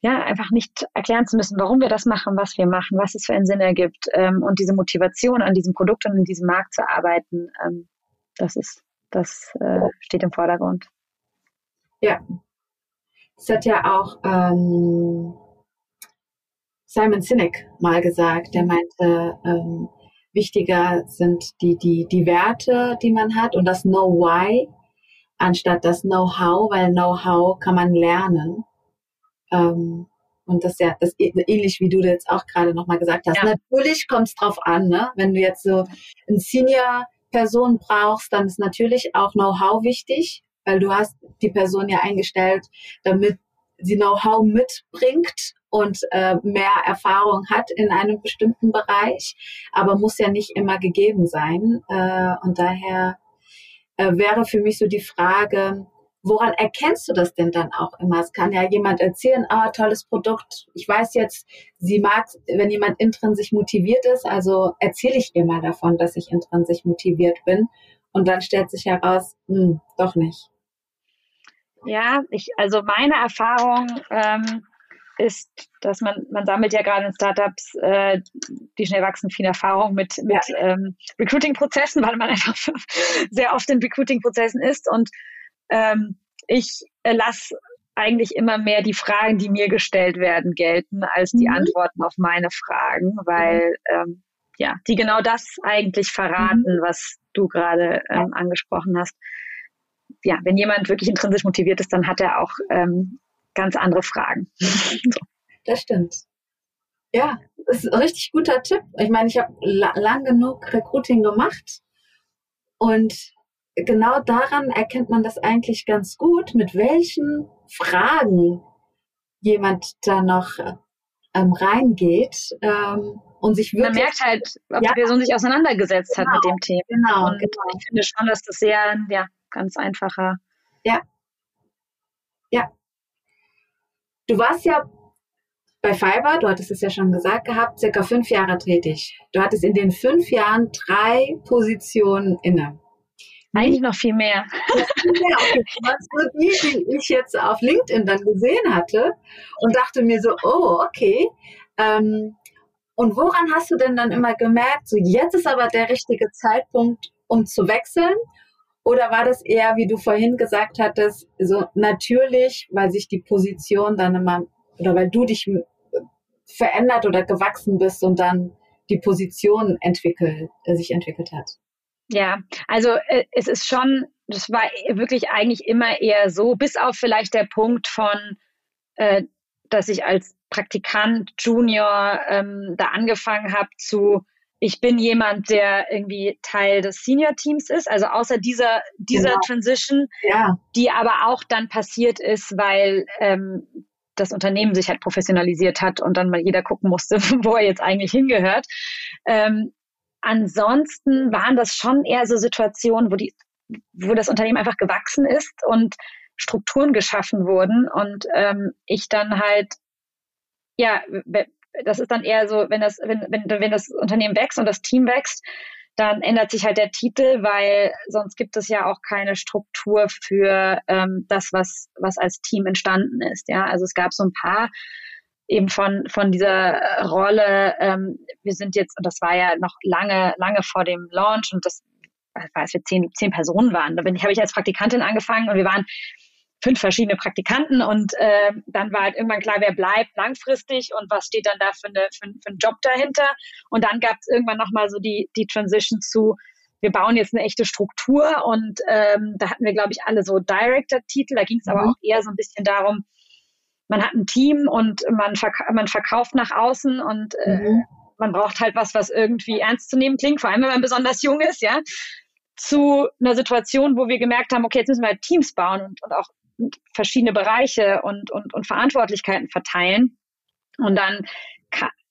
ja, einfach nicht erklären zu müssen, warum wir das machen, was wir machen, was es für einen Sinn ergibt ähm, und diese Motivation an diesem Produkt und in diesem Markt zu arbeiten, ähm, das ist, das äh, steht im Vordergrund. Ja, es hat ja auch ähm, Simon Sinek mal gesagt, der meinte, ähm, wichtiger sind die, die, die Werte, die man hat und das Know Why, anstatt das Know-how, weil Know-how kann man lernen. Ähm, und das ist ja das ähnlich wie du jetzt auch gerade nochmal gesagt hast. Ja. Natürlich kommt es drauf an, ne? Wenn du jetzt so eine Senior-Person brauchst, dann ist natürlich auch Know-how wichtig weil du hast die Person ja eingestellt, damit sie Know-how mitbringt und äh, mehr Erfahrung hat in einem bestimmten Bereich, aber muss ja nicht immer gegeben sein. Äh, und daher äh, wäre für mich so die Frage, woran erkennst du das denn dann auch immer? Es kann ja jemand erzählen, ah, tolles Produkt. Ich weiß jetzt, sie mag, wenn jemand intrinsisch motiviert ist, also erzähle ich ihr mal davon, dass ich intrinsisch motiviert bin. Und dann stellt sich heraus, hm, doch nicht. Ja, ich, also meine Erfahrung ähm, ist, dass man, man sammelt ja gerade in Startups, äh, die schnell wachsen, viel Erfahrung mit, mit ja. ähm, Recruiting-Prozessen, weil man einfach sehr oft in Recruiting-Prozessen ist. Und ähm, ich äh, lasse eigentlich immer mehr die Fragen, die mir gestellt werden, gelten, als die mhm. Antworten auf meine Fragen, weil ähm, ja, die genau das eigentlich verraten, mhm. was du gerade ähm, angesprochen hast ja, wenn jemand wirklich intrinsisch motiviert ist, dann hat er auch ähm, ganz andere Fragen. so. Das stimmt. Ja, das ist ein richtig guter Tipp. Ich meine, ich habe la lang genug Recruiting gemacht und genau daran erkennt man das eigentlich ganz gut, mit welchen Fragen jemand da noch ähm, reingeht ähm, und sich wirklich. Man merkt halt, ob ja, die Person sich auseinandergesetzt genau, hat mit dem Thema. Genau, und genau. ich finde schon, dass das sehr, ja, ganz einfacher. Ja. Ja. Du warst ja bei Fiverr, du hattest es ja schon gesagt gehabt, circa fünf Jahre tätig. Du hattest in den fünf Jahren drei Positionen inne. Eigentlich noch viel mehr. Ja, okay. Das war die, die ich jetzt auf LinkedIn dann gesehen hatte und dachte mir so, oh, okay. Ähm, und woran hast du denn dann immer gemerkt, so jetzt ist aber der richtige Zeitpunkt, um zu wechseln? Oder war das eher, wie du vorhin gesagt hattest, so natürlich, weil sich die Position dann immer, oder weil du dich verändert oder gewachsen bist und dann die Position entwickelt, äh, sich entwickelt hat? Ja, also äh, es ist schon, das war wirklich eigentlich immer eher so, bis auf vielleicht der Punkt von, äh, dass ich als Praktikant, Junior ähm, da angefangen habe zu ich bin jemand, der irgendwie Teil des Senior-Teams ist, also außer dieser, dieser genau. Transition, ja. die aber auch dann passiert ist, weil ähm, das Unternehmen sich halt professionalisiert hat und dann mal jeder gucken musste, wo er jetzt eigentlich hingehört. Ähm, ansonsten waren das schon eher so Situationen, wo die, wo das Unternehmen einfach gewachsen ist und Strukturen geschaffen wurden und ähm, ich dann halt ja das ist dann eher so, wenn das, wenn, wenn, wenn das Unternehmen wächst und das Team wächst, dann ändert sich halt der Titel, weil sonst gibt es ja auch keine Struktur für ähm, das, was, was als Team entstanden ist. Ja, also es gab so ein paar eben von, von dieser Rolle, ähm, wir sind jetzt, und das war ja noch lange, lange vor dem Launch und das als wir zehn, zehn Personen waren. Da bin ich, habe ich als Praktikantin angefangen und wir waren fünf verschiedene Praktikanten und äh, dann war halt irgendwann klar, wer bleibt langfristig und was steht dann da für, eine, für, für einen Job dahinter. Und dann gab es irgendwann nochmal so die, die Transition zu, wir bauen jetzt eine echte Struktur und ähm, da hatten wir, glaube ich, alle so Director-Titel. Da ging es mhm. aber auch eher so ein bisschen darum, man hat ein Team und man, verk man verkauft nach außen und äh, mhm. man braucht halt was, was irgendwie ernst zu nehmen klingt, vor allem wenn man besonders jung ist, ja, zu einer Situation, wo wir gemerkt haben, okay, jetzt müssen wir halt Teams bauen und, und auch verschiedene Bereiche und, und, und Verantwortlichkeiten verteilen. Und dann,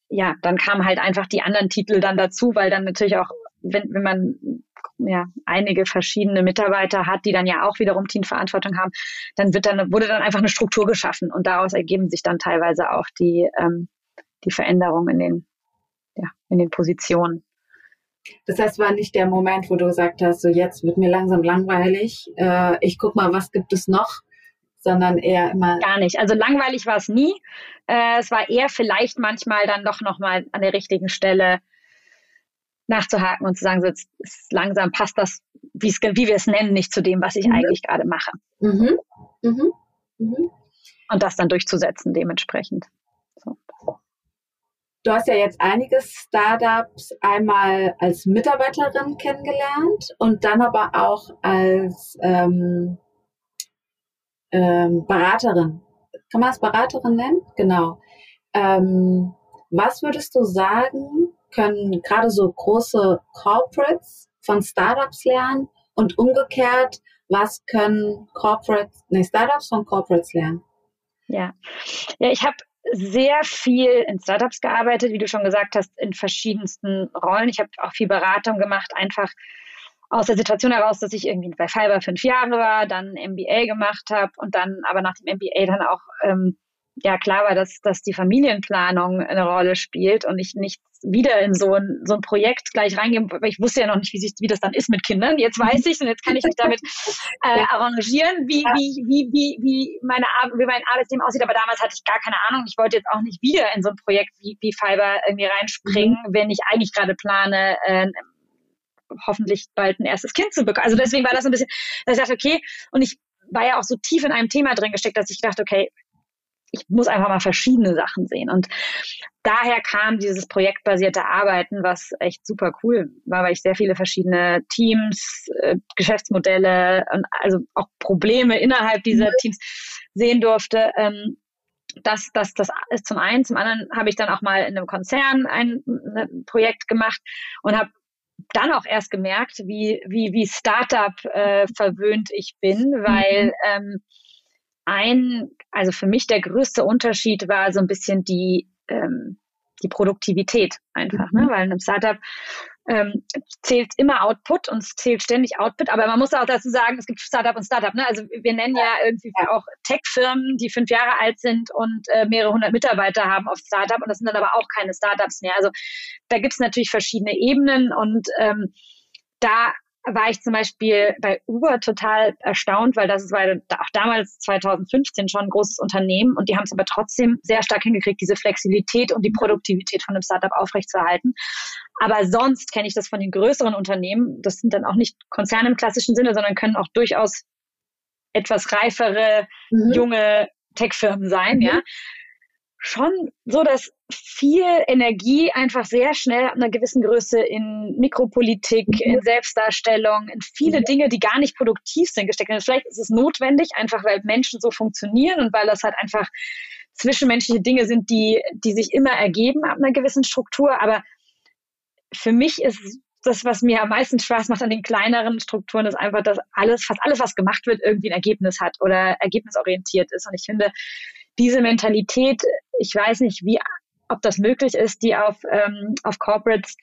ja, dann kamen halt einfach die anderen Titel dann dazu, weil dann natürlich auch, wenn, wenn man ja, einige verschiedene Mitarbeiter hat, die dann ja auch wiederum Teamverantwortung haben, dann wird dann, wurde dann einfach eine Struktur geschaffen und daraus ergeben sich dann teilweise auch die, ähm, die Veränderungen in den, ja, in den Positionen. Das heißt, war nicht der Moment, wo du gesagt hast, so jetzt wird mir langsam langweilig, äh, ich guck mal, was gibt es noch, sondern eher immer. Gar nicht. Also langweilig war es nie. Äh, es war eher vielleicht manchmal dann doch nochmal an der richtigen Stelle nachzuhaken und zu sagen, so jetzt langsam passt das, wie wir es nennen, nicht zu dem, was ich mhm. eigentlich gerade mache. Mhm. Mhm. mhm. Und das dann durchzusetzen dementsprechend. So. Du hast ja jetzt einige Startups einmal als Mitarbeiterin kennengelernt und dann aber auch als ähm, ähm, Beraterin. Kann man es Beraterin nennen? Genau. Ähm, was würdest du sagen, können gerade so große Corporates von Startups lernen und umgekehrt, was können Corporates, nee, Startups von Corporates lernen? Ja, ja ich habe sehr viel in Startups gearbeitet, wie du schon gesagt hast, in verschiedensten Rollen. Ich habe auch viel Beratung gemacht, einfach aus der Situation heraus, dass ich irgendwie bei Fiverr fünf Jahre war, dann MBA gemacht habe und dann aber nach dem MBA dann auch ähm, ja klar war, dass, dass die Familienplanung eine Rolle spielt und ich nicht wieder in so ein, so ein Projekt gleich reingehen, weil ich wusste ja noch nicht, wie, sich, wie das dann ist mit Kindern. Jetzt weiß ich und jetzt kann ich mich damit äh, arrangieren, wie, wie, wie, wie, wie, meine wie mein Arbeitsleben aussieht. Aber damals hatte ich gar keine Ahnung. Ich wollte jetzt auch nicht wieder in so ein Projekt wie, wie Fiber irgendwie reinspringen, mhm. wenn ich eigentlich gerade plane, äh, hoffentlich bald ein erstes Kind zu bekommen. Also deswegen war das ein bisschen, dass ich dachte, okay, und ich war ja auch so tief in einem Thema drin gesteckt, dass ich dachte, okay, ich muss einfach mal verschiedene Sachen sehen. Und daher kam dieses projektbasierte Arbeiten, was echt super cool war, weil ich sehr viele verschiedene Teams, äh, Geschäftsmodelle und also auch Probleme innerhalb dieser mhm. Teams sehen durfte. Ähm, das, das, das ist zum einen. Zum anderen habe ich dann auch mal in einem Konzern ein, ein ne, Projekt gemacht und habe dann auch erst gemerkt, wie, wie, wie Startup äh, verwöhnt ich bin, weil mhm. ähm, ein, also für mich der größte Unterschied war so ein bisschen die, ähm, die Produktivität einfach, ne? mhm. weil in einem Startup ähm, zählt immer Output und es zählt ständig Output, aber man muss auch dazu sagen, es gibt Startup und Startup. Ne? Also wir nennen ja irgendwie auch Tech-Firmen, die fünf Jahre alt sind und äh, mehrere hundert Mitarbeiter haben auf Startup und das sind dann aber auch keine Startups mehr. Also da gibt es natürlich verschiedene Ebenen und ähm, da war ich zum Beispiel bei Uber total erstaunt, weil das war auch damals 2015 schon ein großes Unternehmen und die haben es aber trotzdem sehr stark hingekriegt, diese Flexibilität und die Produktivität von einem Startup aufrechtzuerhalten. Aber sonst kenne ich das von den größeren Unternehmen. Das sind dann auch nicht Konzerne im klassischen Sinne, sondern können auch durchaus etwas reifere, mhm. junge Tech-Firmen sein, mhm. ja schon so, dass viel Energie einfach sehr schnell ab einer gewissen Größe in Mikropolitik, mhm. in Selbstdarstellung, in viele. Dinge, die gar nicht produktiv sind, gesteckt werden. Vielleicht ist es notwendig, einfach weil Menschen so funktionieren und weil das halt einfach zwischenmenschliche Dinge sind, die, die sich immer ergeben ab einer gewissen Struktur. Aber für mich ist das, was mir am meisten Spaß macht an den kleineren Strukturen, ist einfach, dass alles, fast alles, was gemacht wird, irgendwie ein Ergebnis hat oder ergebnisorientiert ist. Und ich finde, diese Mentalität, ich weiß nicht, wie, ob das möglich ist, die auf, ähm, auf Corporates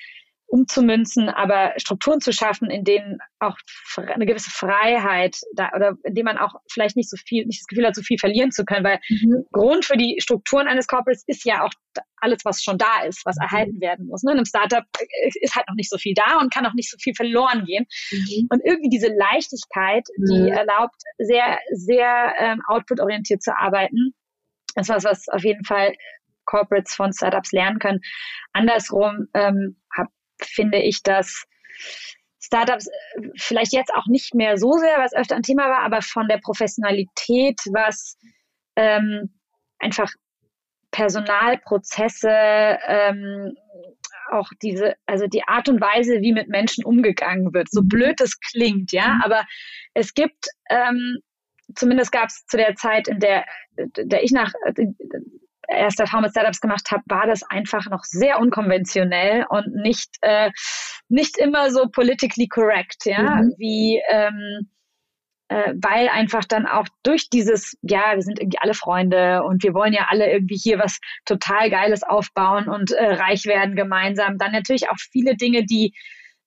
umzumünzen, aber Strukturen zu schaffen, in denen auch eine gewisse Freiheit da oder in denen man auch vielleicht nicht so viel, nicht das Gefühl hat, so viel verlieren zu können, weil mhm. Grund für die Strukturen eines Corporates ist ja auch alles, was schon da ist, was mhm. erhalten werden muss. Ne? In einem Startup äh, ist halt noch nicht so viel da und kann auch nicht so viel verloren gehen. Mhm. Und irgendwie diese Leichtigkeit, die mhm. erlaubt, sehr, sehr ähm, output-orientiert zu arbeiten, das ist was, was auf jeden Fall Corporates von Startups lernen können. Andersrum ähm, hab, finde ich, dass Startups äh, vielleicht jetzt auch nicht mehr so sehr, was öfter ein Thema war, aber von der Professionalität, was ähm, einfach Personalprozesse, ähm, auch diese, also die Art und Weise, wie mit Menschen umgegangen wird. So mhm. blöd es klingt, ja, mhm. aber es gibt, ähm, zumindest gab es zu der Zeit, in der, der ich nach äh, erste Erfahrung mit Startups gemacht habe, war das einfach noch sehr unkonventionell und nicht, äh, nicht immer so politically correct, ja, mhm. wie ähm, äh, weil einfach dann auch durch dieses, ja, wir sind irgendwie alle Freunde und wir wollen ja alle irgendwie hier was total Geiles aufbauen und äh, reich werden gemeinsam, dann natürlich auch viele Dinge, die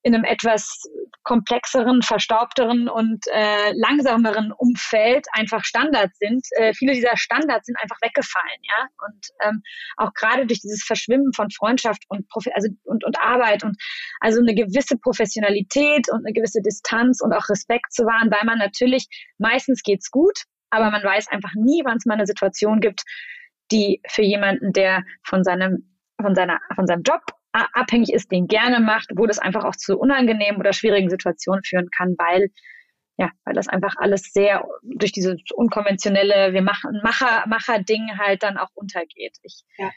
in einem etwas komplexeren, verstaubteren und äh, langsameren Umfeld einfach Standards sind. Äh, viele dieser Standards sind einfach weggefallen, ja. Und ähm, auch gerade durch dieses Verschwimmen von Freundschaft und Profi also und, und Arbeit und also eine gewisse Professionalität und eine gewisse Distanz und auch Respekt zu wahren, weil man natürlich meistens geht's gut, aber man weiß einfach nie, wann es mal eine Situation gibt, die für jemanden, der von seinem von seiner von seinem Job abhängig ist, den gerne macht, wo das einfach auch zu unangenehmen oder schwierigen Situationen führen kann, weil ja, weil das einfach alles sehr durch dieses unkonventionelle, wir machen Macher, Macher-Ding halt dann auch untergeht. Ich, ja.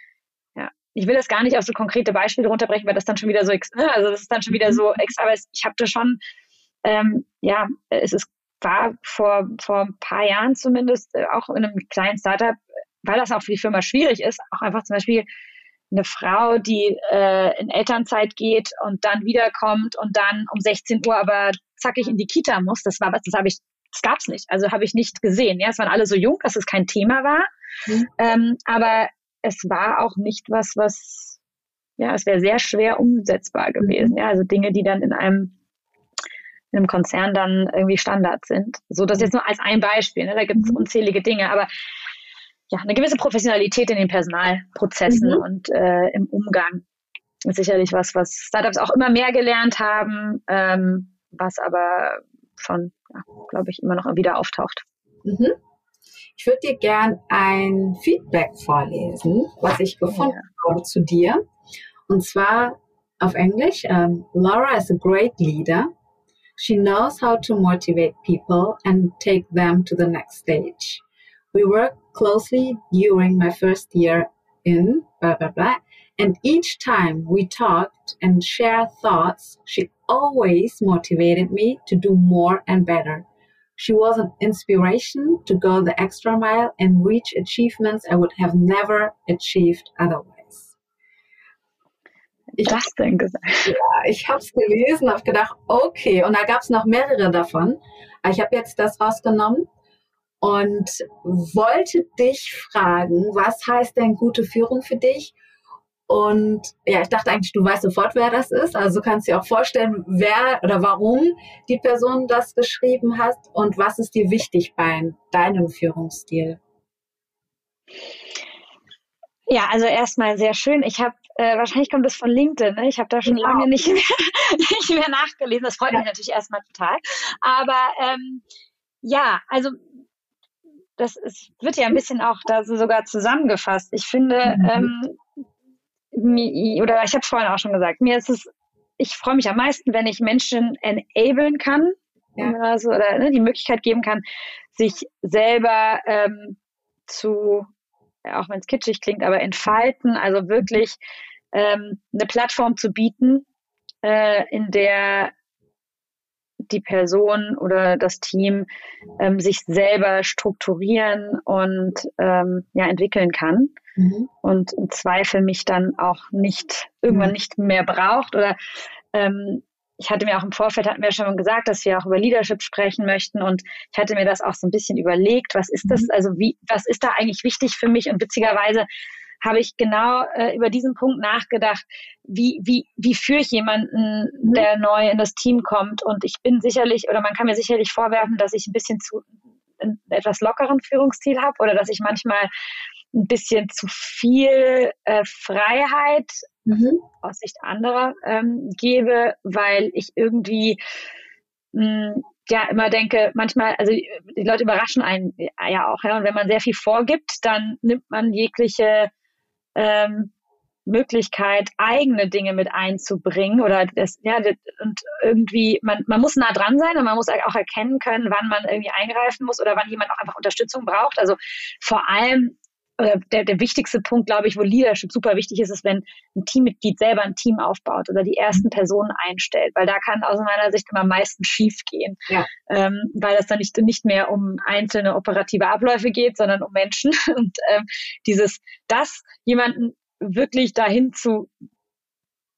ja. Ich will das gar nicht auf so konkrete Beispiele runterbrechen, weil das dann schon wieder so, ne, also das ist dann schon wieder so mhm. extra, aber ich habe das schon, ähm, ja, es ist, war vor, vor ein paar Jahren zumindest äh, auch in einem kleinen Startup, weil das auch für die Firma schwierig ist, auch einfach zum Beispiel eine Frau, die äh, in Elternzeit geht und dann wiederkommt und dann um 16 Uhr aber zackig in die Kita muss, das war was, das habe ich, das gab's nicht. Also habe ich nicht gesehen. Ja, es waren alle so jung, dass es kein Thema war. Mhm. Ähm, aber es war auch nicht was, was, ja, es wäre sehr schwer umsetzbar gewesen. Mhm. Ja, also Dinge, die dann in einem in einem Konzern dann irgendwie Standard sind. So, das jetzt nur als ein Beispiel. Ne? Da gibt es mhm. unzählige Dinge. Aber ja, eine gewisse Professionalität in den Personalprozessen mhm. und äh, im Umgang ist sicherlich was, was Startups auch immer mehr gelernt haben, ähm, was aber schon, ja, glaube ich, immer noch wieder auftaucht. Mhm. Ich würde dir gern ein Feedback vorlesen, was ich gefunden ja. habe zu dir. Und zwar auf Englisch. Um, ähm, Laura is a great leader. She knows how to motivate people and take them to the next stage. We worked closely during my first year in blah blah blah. And each time we talked and shared thoughts, she always motivated me to do more and better. She was an inspiration to go the extra mile and reach achievements I would have never achieved otherwise. Ich, das denn gesagt? Ja, ich habe es gelesen, habe gedacht, okay, und da gab es noch mehrere davon. Ich habe jetzt das rausgenommen und wollte dich fragen, was heißt denn gute Führung für dich? Und ja, ich dachte eigentlich, du weißt sofort, wer das ist. Also kannst du dir auch vorstellen, wer oder warum die Person das geschrieben hat und was ist dir wichtig bei deinem Führungsstil? Ja, also erstmal sehr schön. Ich habe äh, wahrscheinlich kommt das von LinkedIn. Ne? Ich habe da schon genau. lange nicht mehr, nicht mehr nachgelesen. Das freut ja. mich natürlich erstmal total. Aber ähm, ja, also das ist, wird ja ein bisschen auch da so sogar zusammengefasst. Ich finde, mhm. ähm, oder ich habe es vorhin auch schon gesagt, mir ist es, ich freue mich am meisten, wenn ich Menschen enablen kann, ja. also, oder ne, die Möglichkeit geben kann, sich selber ähm, zu, auch wenn es kitschig klingt, aber entfalten, also wirklich ähm, eine Plattform zu bieten, äh, in der die Person oder das Team ähm, sich selber strukturieren und ähm, ja, entwickeln kann. Mhm. Und im Zweifel mich dann auch nicht, irgendwann mhm. nicht mehr braucht. Oder ähm, ich hatte mir auch im Vorfeld, hatten wir schon gesagt, dass wir auch über Leadership sprechen möchten. Und ich hatte mir das auch so ein bisschen überlegt, was ist das, mhm. also wie, was ist da eigentlich wichtig für mich? Und witzigerweise habe ich genau äh, über diesen Punkt nachgedacht, wie, wie, wie führe ich jemanden, mhm. der neu in das Team kommt. Und ich bin sicherlich, oder man kann mir sicherlich vorwerfen, dass ich ein bisschen zu einen etwas lockeren Führungsstil habe oder dass ich manchmal ein bisschen zu viel äh, Freiheit mhm. aus Sicht anderer ähm, gebe, weil ich irgendwie mh, hm, ja immer denke, manchmal, also die Leute überraschen einen ja auch, ja, und wenn man sehr viel vorgibt, dann nimmt man jegliche ähm, Möglichkeit, eigene Dinge mit einzubringen oder das, ja, und irgendwie, man, man muss nah dran sein und man muss auch erkennen können, wann man irgendwie eingreifen muss oder wann jemand auch einfach Unterstützung braucht. Also vor allem der, der wichtigste Punkt, glaube ich, wo Leadership super wichtig ist, ist, wenn ein Teammitglied selber ein Team aufbaut oder die ersten Personen einstellt, weil da kann aus meiner Sicht immer am meisten schief gehen, ja. ähm, weil es dann nicht, nicht mehr um einzelne operative Abläufe geht, sondern um Menschen und ähm, dieses, das jemanden wirklich dahin zu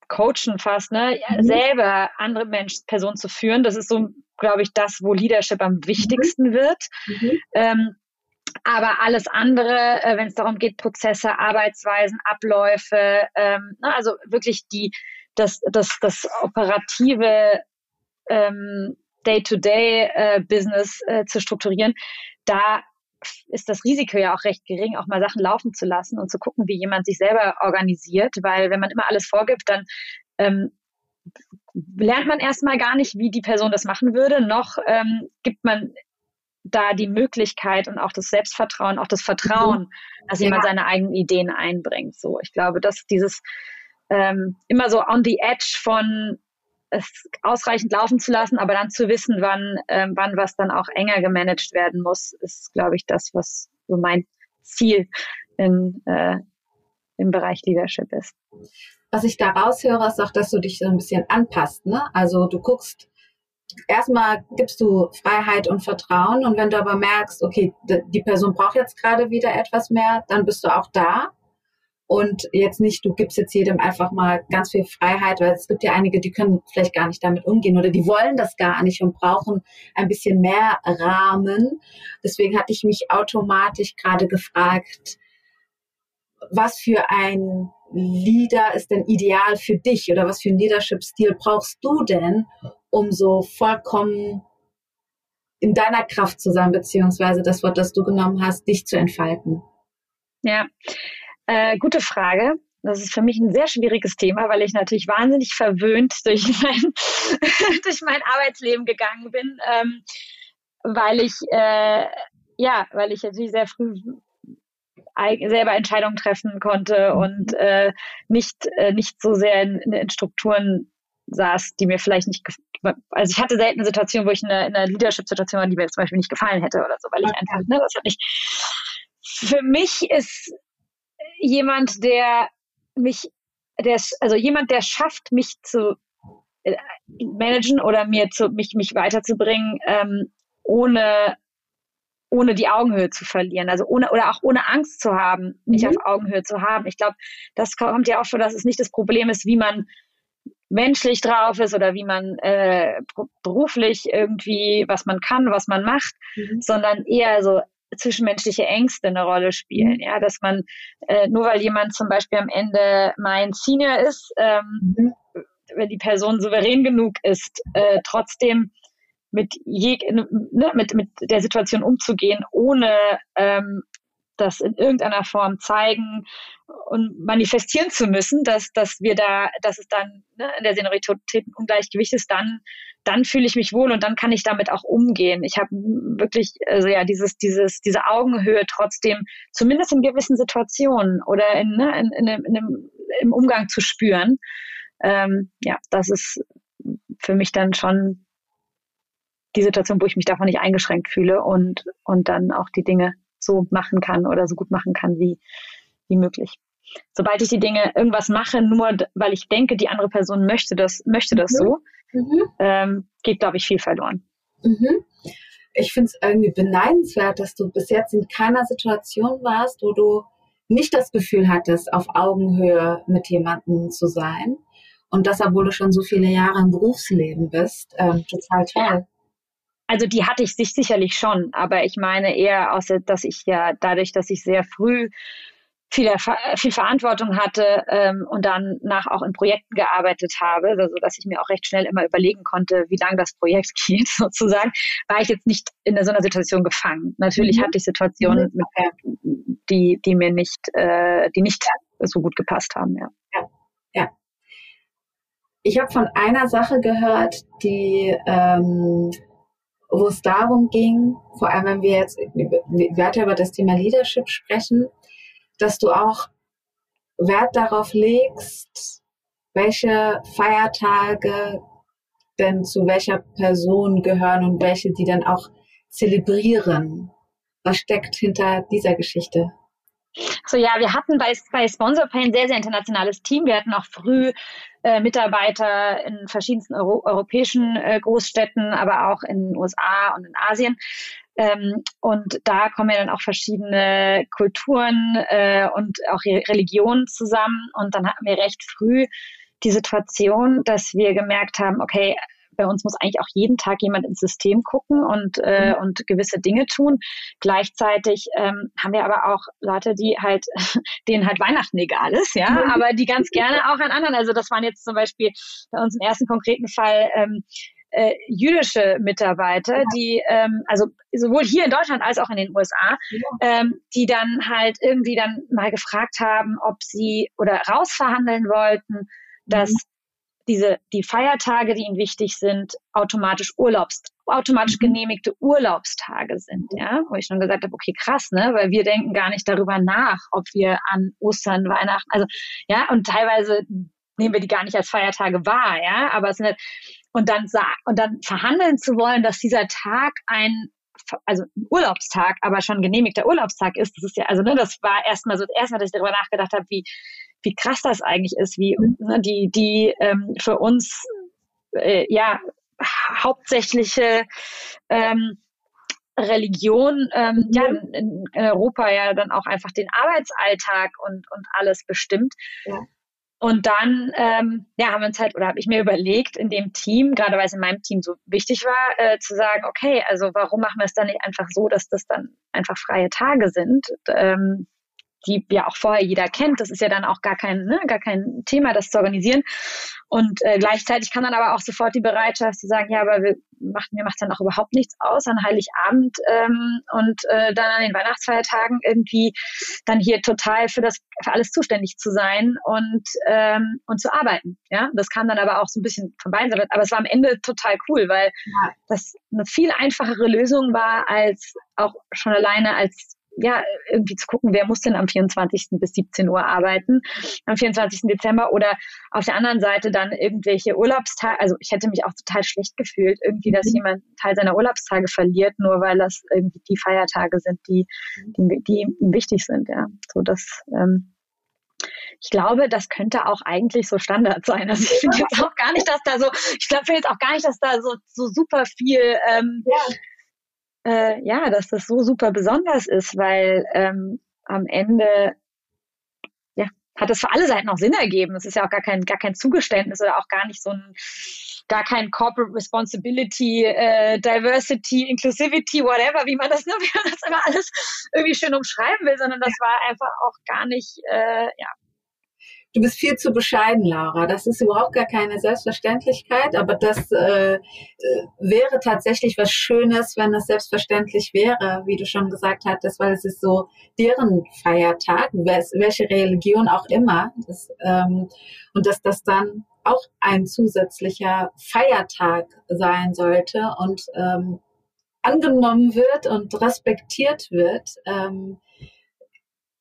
coachen fast, ne, mhm. selber andere Menschen, Personen zu führen, das ist so, glaube ich, das, wo Leadership am wichtigsten mhm. wird. Mhm. Ähm, aber alles andere, äh, wenn es darum geht, Prozesse, Arbeitsweisen, Abläufe, ähm, na, also wirklich die, das, das, das operative ähm, Day-to-Day-Business äh, äh, zu strukturieren, da ist das Risiko ja auch recht gering, auch mal Sachen laufen zu lassen und zu gucken, wie jemand sich selber organisiert, weil wenn man immer alles vorgibt, dann ähm, lernt man erstmal gar nicht, wie die Person das machen würde, noch ähm, gibt man da die Möglichkeit und auch das Selbstvertrauen, auch das Vertrauen, mhm. dass jemand ja. seine eigenen Ideen einbringt. So, ich glaube, dass dieses ähm, immer so on the edge von es ausreichend laufen zu lassen, aber dann zu wissen, wann, ähm, wann was dann auch enger gemanagt werden muss, ist, glaube ich, das, was so mein Ziel in, äh, im Bereich Leadership ist. Was ich da raushöre, ist auch, dass du dich so ein bisschen anpasst. Ne? Also du guckst, erstmal gibst du Freiheit und Vertrauen und wenn du aber merkst, okay, die Person braucht jetzt gerade wieder etwas mehr, dann bist du auch da und jetzt nicht, du gibst jetzt jedem einfach mal ganz viel Freiheit, weil es gibt ja einige, die können vielleicht gar nicht damit umgehen oder die wollen das gar nicht und brauchen ein bisschen mehr Rahmen. Deswegen hatte ich mich automatisch gerade gefragt, was für ein Leader ist denn ideal für dich oder was für ein Leadership-Stil brauchst du denn, um so vollkommen in deiner Kraft zu sein, beziehungsweise das Wort, das du genommen hast, dich zu entfalten? Ja, äh, gute Frage. Das ist für mich ein sehr schwieriges Thema, weil ich natürlich wahnsinnig verwöhnt durch mein, durch mein Arbeitsleben gegangen bin, ähm, weil ich äh, ja, weil ich natürlich sehr früh selber Entscheidungen treffen konnte und äh, nicht äh, nicht so sehr in, in Strukturen saß, die mir vielleicht nicht, also ich hatte selten eine Situation, wo ich in einer, in einer Leadership-Situation war, die mir zum Beispiel nicht gefallen hätte oder so, weil ich einfach, ne, das hat nicht. Für mich ist jemand, der mich, der, also jemand, der schafft, mich zu äh, managen oder mir zu, mich, mich weiterzubringen, ähm, ohne, ohne die Augenhöhe zu verlieren, also ohne, oder auch ohne Angst zu haben, mich mhm. auf Augenhöhe zu haben. Ich glaube, das kommt ja auch schon, dass es nicht das Problem ist, wie man menschlich drauf ist oder wie man äh, beruflich irgendwie, was man kann, was man macht, mhm. sondern eher so zwischenmenschliche Ängste eine Rolle spielen. Mhm. Ja, dass man äh, nur weil jemand zum Beispiel am Ende mein Senior ist, ähm, mhm. wenn die Person souverän genug ist, äh, trotzdem mit, je, ne, mit, mit der Situation umzugehen, ohne ähm, das in irgendeiner Form zeigen und manifestieren zu müssen, dass, dass wir da, dass es dann ne, in der Seniorität ein Ungleichgewicht ist, dann, dann fühle ich mich wohl und dann kann ich damit auch umgehen. Ich habe wirklich, also ja, dieses, dieses, diese Augenhöhe trotzdem, zumindest in gewissen Situationen oder in, ne, in, in, in, in im Umgang zu spüren. Ähm, ja, das ist für mich dann schon die Situation, wo ich mich davon nicht eingeschränkt fühle und, und dann auch die Dinge so machen kann oder so gut machen kann wie, wie möglich. Sobald ich die Dinge irgendwas mache, nur weil ich denke, die andere Person möchte das, möchte das mhm. so, mhm. ähm, geht, glaube ich, viel verloren. Mhm. Ich finde es irgendwie beneidenswert, dass du bis jetzt in keiner Situation warst, wo du nicht das Gefühl hattest, auf Augenhöhe mit jemandem zu sein. Und das, obwohl du schon so viele Jahre im Berufsleben bist. Ähm, total toll. Also die hatte ich sich sicherlich schon, aber ich meine eher, außer dass ich ja dadurch, dass ich sehr früh viel, viel Verantwortung hatte ähm, und dann nach auch in Projekten gearbeitet habe, also dass ich mir auch recht schnell immer überlegen konnte, wie lang das Projekt geht sozusagen, war ich jetzt nicht in so einer Situation gefangen. Natürlich mhm. hatte ich Situationen, mhm. die, die mir nicht, äh, die nicht so gut gepasst haben. Ja. ja. ja. Ich habe von einer Sache gehört, die ähm, wo es darum ging, vor allem wenn wir jetzt weiter über das Thema Leadership sprechen, dass du auch Wert darauf legst, welche Feiertage denn zu welcher Person gehören und welche die dann auch zelebrieren. Was steckt hinter dieser Geschichte? So ja, wir hatten bei, bei SponsorPay ein sehr, sehr internationales Team. Wir hatten auch früh äh, Mitarbeiter in verschiedensten Euro europäischen äh, Großstädten, aber auch in den USA und in Asien. Ähm, und da kommen ja dann auch verschiedene Kulturen äh, und auch Religionen zusammen. Und dann hatten wir recht früh die Situation, dass wir gemerkt haben, okay, bei uns muss eigentlich auch jeden Tag jemand ins System gucken und, äh, mhm. und gewisse Dinge tun. Gleichzeitig ähm, haben wir aber auch Leute, die halt, denen halt Weihnachten egal ist, ja, mhm. aber die ganz gerne auch an anderen. Also das waren jetzt zum Beispiel bei uns im ersten konkreten Fall ähm, äh, jüdische Mitarbeiter, die ähm, also sowohl hier in Deutschland als auch in den USA, ähm, die dann halt irgendwie dann mal gefragt haben, ob sie oder rausverhandeln wollten, dass mhm diese, die Feiertage, die ihnen wichtig sind, automatisch Urlaubs, automatisch mhm. genehmigte Urlaubstage sind, ja, wo ich schon gesagt habe, okay, krass, ne, weil wir denken gar nicht darüber nach, ob wir an Ostern, Weihnachten, also, ja, und teilweise nehmen wir die gar nicht als Feiertage wahr, ja, aber es sind, halt, und dann, und dann verhandeln zu wollen, dass dieser Tag ein also ein Urlaubstag, aber schon genehmigter Urlaubstag ist, das ist ja, also ne, das war erstmal so das erste Mal, dass ich darüber nachgedacht habe, wie, wie krass das eigentlich ist, wie ne, die, die ähm, für uns äh, ja hauptsächliche ähm, Religion ähm, ja, in, in, Europa ja dann auch einfach den Arbeitsalltag und, und alles bestimmt. Ja. Und dann ähm, ja, haben wir uns halt, oder habe ich mir überlegt, in dem Team, gerade weil es in meinem Team so wichtig war, äh, zu sagen, okay, also warum machen wir es dann nicht einfach so, dass das dann einfach freie Tage sind? Ähm, die ja auch vorher jeder kennt. Das ist ja dann auch gar kein, ne, gar kein Thema, das zu organisieren. Und äh, gleichzeitig kann dann aber auch sofort die Bereitschaft zu sagen, ja, aber wir macht, mir macht dann auch überhaupt nichts aus an Heiligabend ähm, und äh, dann an den Weihnachtsfeiertagen irgendwie dann hier total für das für alles zuständig zu sein und ähm, und zu arbeiten. Ja, das kam dann aber auch so ein bisschen von beiden Seiten. Aber es war am Ende total cool, weil ja. das eine viel einfachere Lösung war als auch schon alleine als ja, irgendwie zu gucken, wer muss denn am 24. bis 17 Uhr arbeiten, am 24. Dezember oder auf der anderen Seite dann irgendwelche Urlaubstage, also ich hätte mich auch total schlecht gefühlt, irgendwie, dass mhm. jemand Teil seiner Urlaubstage verliert, nur weil das irgendwie die Feiertage sind, die, die, die ihm wichtig sind, ja. So das, ähm, ich glaube, das könnte auch eigentlich so Standard sein. Also ich finde jetzt auch gar nicht, dass da so, ich glaube jetzt auch gar nicht, dass da so, so super viel ähm, ja äh, ja, dass das so super besonders ist, weil ähm, am Ende ja, hat es für alle Seiten auch Sinn ergeben. Es ist ja auch gar kein, gar kein Zugeständnis oder auch gar nicht so ein, gar kein Corporate Responsibility, äh, Diversity, Inclusivity, whatever, wie man das, ne, wie man das immer alles irgendwie schön umschreiben will, sondern das war einfach auch gar nicht, äh, ja, du bist viel zu bescheiden, Laura. Das ist überhaupt gar keine Selbstverständlichkeit, aber das äh, äh, wäre tatsächlich was Schönes, wenn es selbstverständlich wäre, wie du schon gesagt hattest, weil es ist so deren Feiertag, welche Religion auch immer. Das, ähm, und dass das dann auch ein zusätzlicher Feiertag sein sollte und ähm, angenommen wird und respektiert wird, ähm,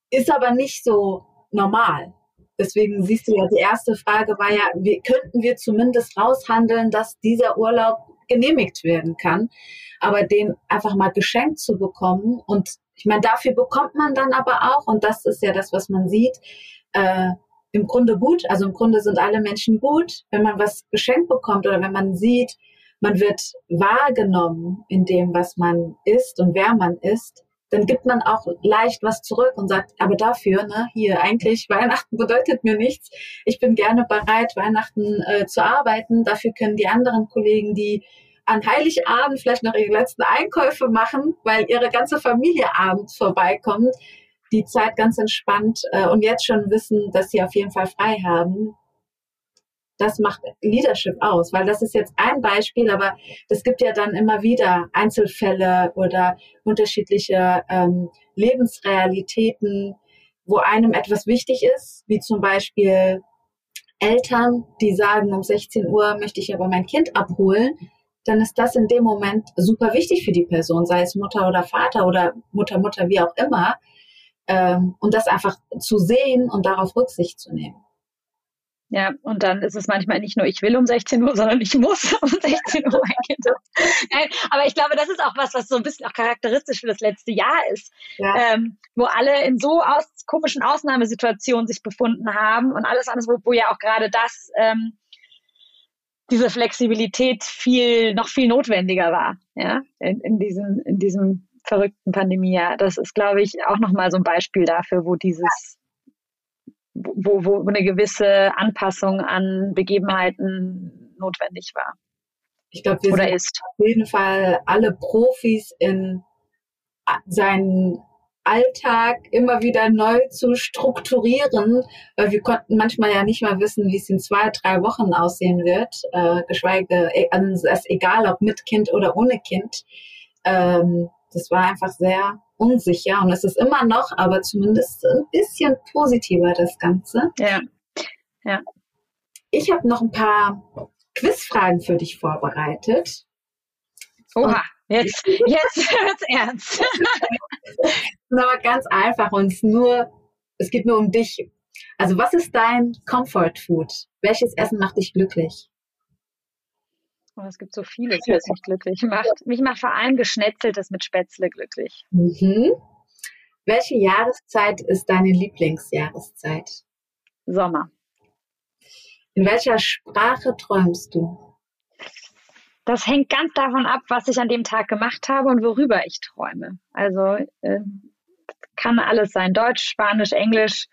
ist aber nicht so normal. Deswegen siehst du ja, die erste Frage war ja, wie, könnten wir zumindest raushandeln, dass dieser Urlaub genehmigt werden kann. Aber den einfach mal geschenkt zu bekommen und ich meine, dafür bekommt man dann aber auch, und das ist ja das, was man sieht, äh, im Grunde gut. Also im Grunde sind alle Menschen gut, wenn man was geschenkt bekommt oder wenn man sieht, man wird wahrgenommen in dem, was man ist und wer man ist dann gibt man auch leicht was zurück und sagt, aber dafür, ne, hier eigentlich Weihnachten bedeutet mir nichts. Ich bin gerne bereit, Weihnachten äh, zu arbeiten. Dafür können die anderen Kollegen, die an Heiligabend vielleicht noch ihre letzten Einkäufe machen, weil ihre ganze Familie abends vorbeikommt, die Zeit ganz entspannt äh, und jetzt schon wissen, dass sie auf jeden Fall frei haben das macht Leadership aus, weil das ist jetzt ein Beispiel, aber es gibt ja dann immer wieder Einzelfälle oder unterschiedliche ähm, Lebensrealitäten, wo einem etwas wichtig ist, wie zum Beispiel Eltern, die sagen, um 16 Uhr möchte ich aber mein Kind abholen, dann ist das in dem Moment super wichtig für die Person, sei es Mutter oder Vater oder Mutter, Mutter, wie auch immer. ähm, und das einfach zu sehen und darauf Rücksicht zu nehmen. Ja, und dann ist es manchmal nicht nur ich will um 16 Uhr, sondern ich muss um 16 Uhr mein Kind Nein, aber ich glaube, das ist auch was, was so ein bisschen auch charakteristisch für das letzte Jahr ist, ja. ähm, wo alle in so aus, komischen Ausnahmesituationen sich befunden haben und alles andere, wo, wo ja auch gerade das, ähm, diese Flexibilität viel, noch viel notwendiger war, ja, in, in diesem, in diesem verrückten Pandemiejahr. Das ist, glaube ich, auch nochmal so ein Beispiel dafür, wo dieses, wo, wo eine gewisse Anpassung an Begebenheiten notwendig war. Ich glaube, wir Oder sind ist. auf jeden Fall alle Profis in seinen Alltag immer wieder neu zu strukturieren, weil wir konnten manchmal ja nicht mal wissen, wie es in zwei, drei Wochen aussehen wird, äh, geschweige, äh, also das egal ob mit Kind oder ohne Kind. Ähm, das war einfach sehr unsicher und es ist immer noch, aber zumindest ein bisschen positiver das Ganze. Ja. Ja. Ich habe noch ein paar Quizfragen für dich vorbereitet. Oha, jetzt, jetzt wird's ernst. aber ganz einfach und es nur, es geht nur um dich. Also was ist dein Comfort Food? Welches Essen macht dich glücklich? Oh, es gibt so vieles, was mich glücklich macht. Mich macht vor allem Geschnetzeltes mit Spätzle glücklich. Mhm. Welche Jahreszeit ist deine Lieblingsjahreszeit? Sommer. In welcher Sprache träumst du? Das hängt ganz davon ab, was ich an dem Tag gemacht habe und worüber ich träume. Also äh, kann alles sein. Deutsch, Spanisch, Englisch,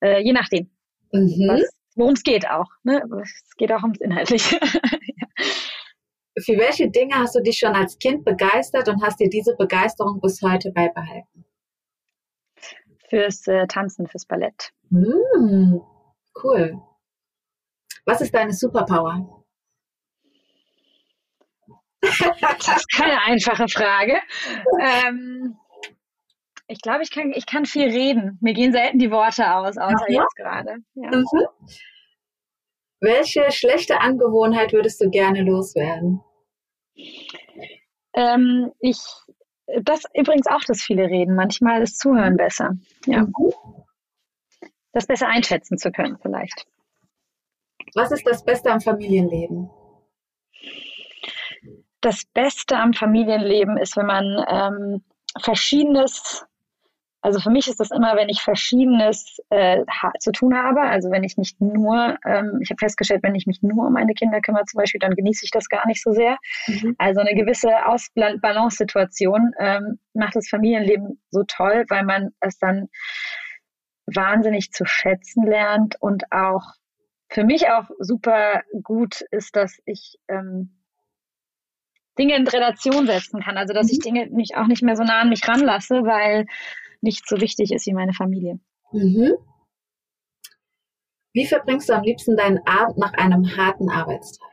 äh, je nachdem. Mhm. Worum es geht auch. Ne? Es geht auch ums Inhaltliche. Für welche Dinge hast du dich schon als Kind begeistert und hast dir diese Begeisterung bis heute beibehalten? Fürs äh, Tanzen, fürs Ballett. Mm, cool. Was ist deine Superpower? Das ist keine einfache Frage. Ähm, ich glaube, ich kann, ich kann viel reden. Mir gehen selten die Worte aus, außer ja. jetzt gerade. Ja. Mhm. Welche schlechte Angewohnheit würdest du gerne loswerden? Ähm, ich, das übrigens auch das viele Reden. Manchmal ist Zuhören besser. Ja. Mhm. Das besser einschätzen zu können, vielleicht. Was ist das Beste am Familienleben? Das Beste am Familienleben ist, wenn man ähm, Verschiedenes also für mich ist das immer, wenn ich Verschiedenes äh, zu tun habe. Also wenn ich nicht nur, ähm, ich habe festgestellt, wenn ich mich nur um meine Kinder kümmere zum Beispiel, dann genieße ich das gar nicht so sehr. Mhm. Also eine gewisse Ausbalance-Situation ähm, macht das Familienleben so toll, weil man es dann wahnsinnig zu schätzen lernt und auch für mich auch super gut ist, dass ich ähm, Dinge in Relation setzen kann. Also dass ich mhm. Dinge nicht auch nicht mehr so nah an mich ranlasse, weil nicht so wichtig ist wie meine Familie. Mhm. Wie verbringst du am liebsten deinen Abend nach einem harten Arbeitstag?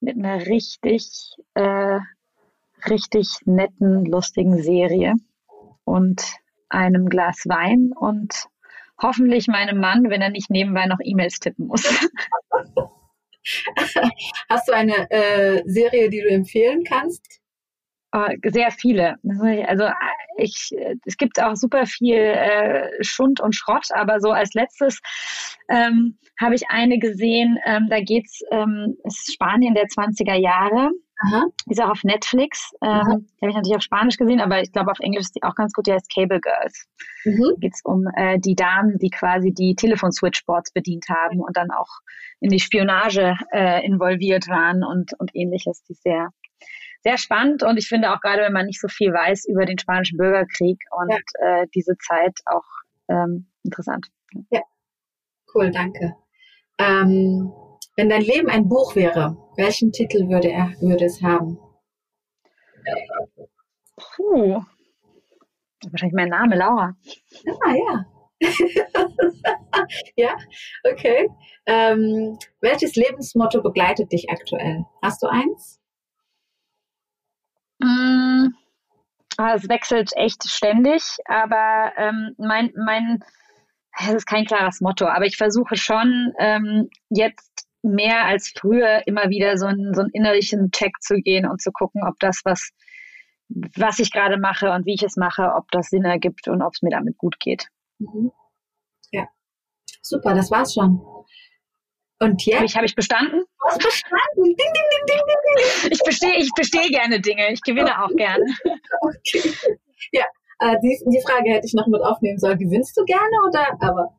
Mit einer richtig, äh, richtig netten, lustigen Serie und einem Glas Wein und hoffentlich meinem Mann, wenn er nicht nebenbei noch E-Mails tippen muss. Hast du eine äh, Serie, die du empfehlen kannst? Uh, sehr viele. Also ich, es gibt auch super viel äh, Schund und Schrott, aber so als letztes ähm, habe ich eine gesehen, ähm, da geht's, ähm, ist Spanien der 20er Jahre. Aha. Die ist auch auf Netflix. Ähm, die habe ich natürlich auf Spanisch gesehen, aber ich glaube auf Englisch ist die auch ganz gut. Die heißt Cable Girls. Mhm. Geht es um äh, die Damen, die quasi die Telefon-Switchboards bedient haben und dann auch in die Spionage äh, involviert waren und, und ähnliches. Die ist sehr, sehr spannend und ich finde auch gerade, wenn man nicht so viel weiß über den spanischen Bürgerkrieg und ja. äh, diese Zeit auch ähm, interessant. Ja, cool, danke. Ähm, wenn dein Leben ein Buch wäre, welchen Titel würde er würde es haben? Puh. Wahrscheinlich mein Name, Laura. Ah, ja. ja, okay. Ähm, welches Lebensmotto begleitet dich aktuell? Hast du eins? Mm, ah, es wechselt echt ständig, aber ähm, mein, mein, es ist kein klares Motto, aber ich versuche schon ähm, jetzt mehr als früher immer wieder so einen, so einen innerlichen Check zu gehen und zu gucken, ob das, was was ich gerade mache und wie ich es mache, ob das Sinn ergibt und ob es mir damit gut geht. Mhm. Ja, super, das war's schon. Und jetzt? Hab ich, habe ich bestanden? Hast bestanden. Ding, ding, ding, ding. Ich bestehe ich bestehe gerne Dinge. Ich gewinne auch gerne. Okay. Ja, äh, die, die Frage hätte ich noch mit aufnehmen sollen. Gewinnst du gerne oder? Aber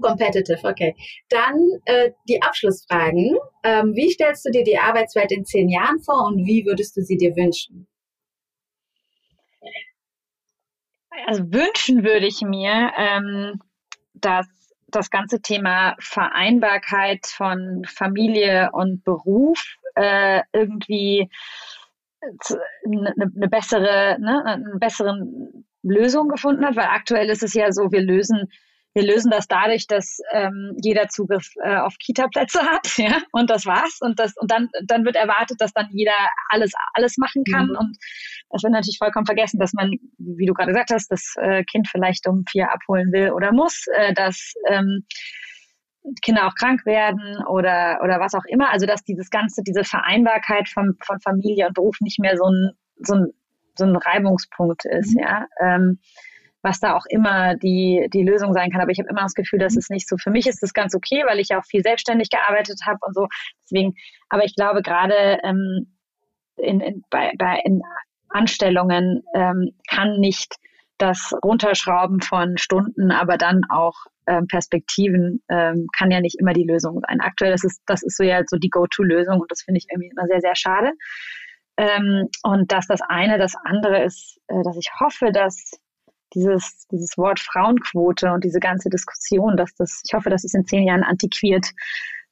competitive, okay. Dann äh, die Abschlussfragen. Ähm, wie stellst du dir die Arbeitswelt in zehn Jahren vor und wie würdest du sie dir wünschen? Also wünschen würde ich mir, ähm, dass das ganze Thema Vereinbarkeit von Familie und Beruf äh, irgendwie eine, eine bessere, ne, eine bessere Lösung gefunden hat, weil aktuell ist es ja so, wir lösen wir lösen das dadurch, dass ähm, jeder Zugriff äh, auf Kita-Plätze hat, ja, und das war's. Und das und dann dann wird erwartet, dass dann jeder alles alles machen kann. Mhm. Und das wird natürlich vollkommen vergessen, dass man, wie du gerade gesagt hast, das äh, Kind vielleicht um vier abholen will oder muss, äh, dass ähm, Kinder auch krank werden oder oder was auch immer. Also dass dieses ganze, diese Vereinbarkeit von, von Familie und Beruf nicht mehr so ein so ein so ein Reibungspunkt ist, mhm. ja. Ähm, was da auch immer die, die Lösung sein kann. Aber ich habe immer das Gefühl, dass es nicht so, für mich ist das ganz okay, weil ich ja auch viel selbstständig gearbeitet habe und so. Deswegen, aber ich glaube gerade ähm, in, in, bei, bei in Anstellungen ähm, kann nicht das Runterschrauben von Stunden, aber dann auch ähm, Perspektiven ähm, kann ja nicht immer die Lösung sein. Aktuell ist es, das ist so ja so die Go-To-Lösung und das finde ich irgendwie immer sehr, sehr schade. Ähm, und dass das eine, das andere ist, äh, dass ich hoffe, dass dieses, dieses Wort Frauenquote und diese ganze Diskussion, dass das, ich hoffe, dass es in zehn Jahren antiquiert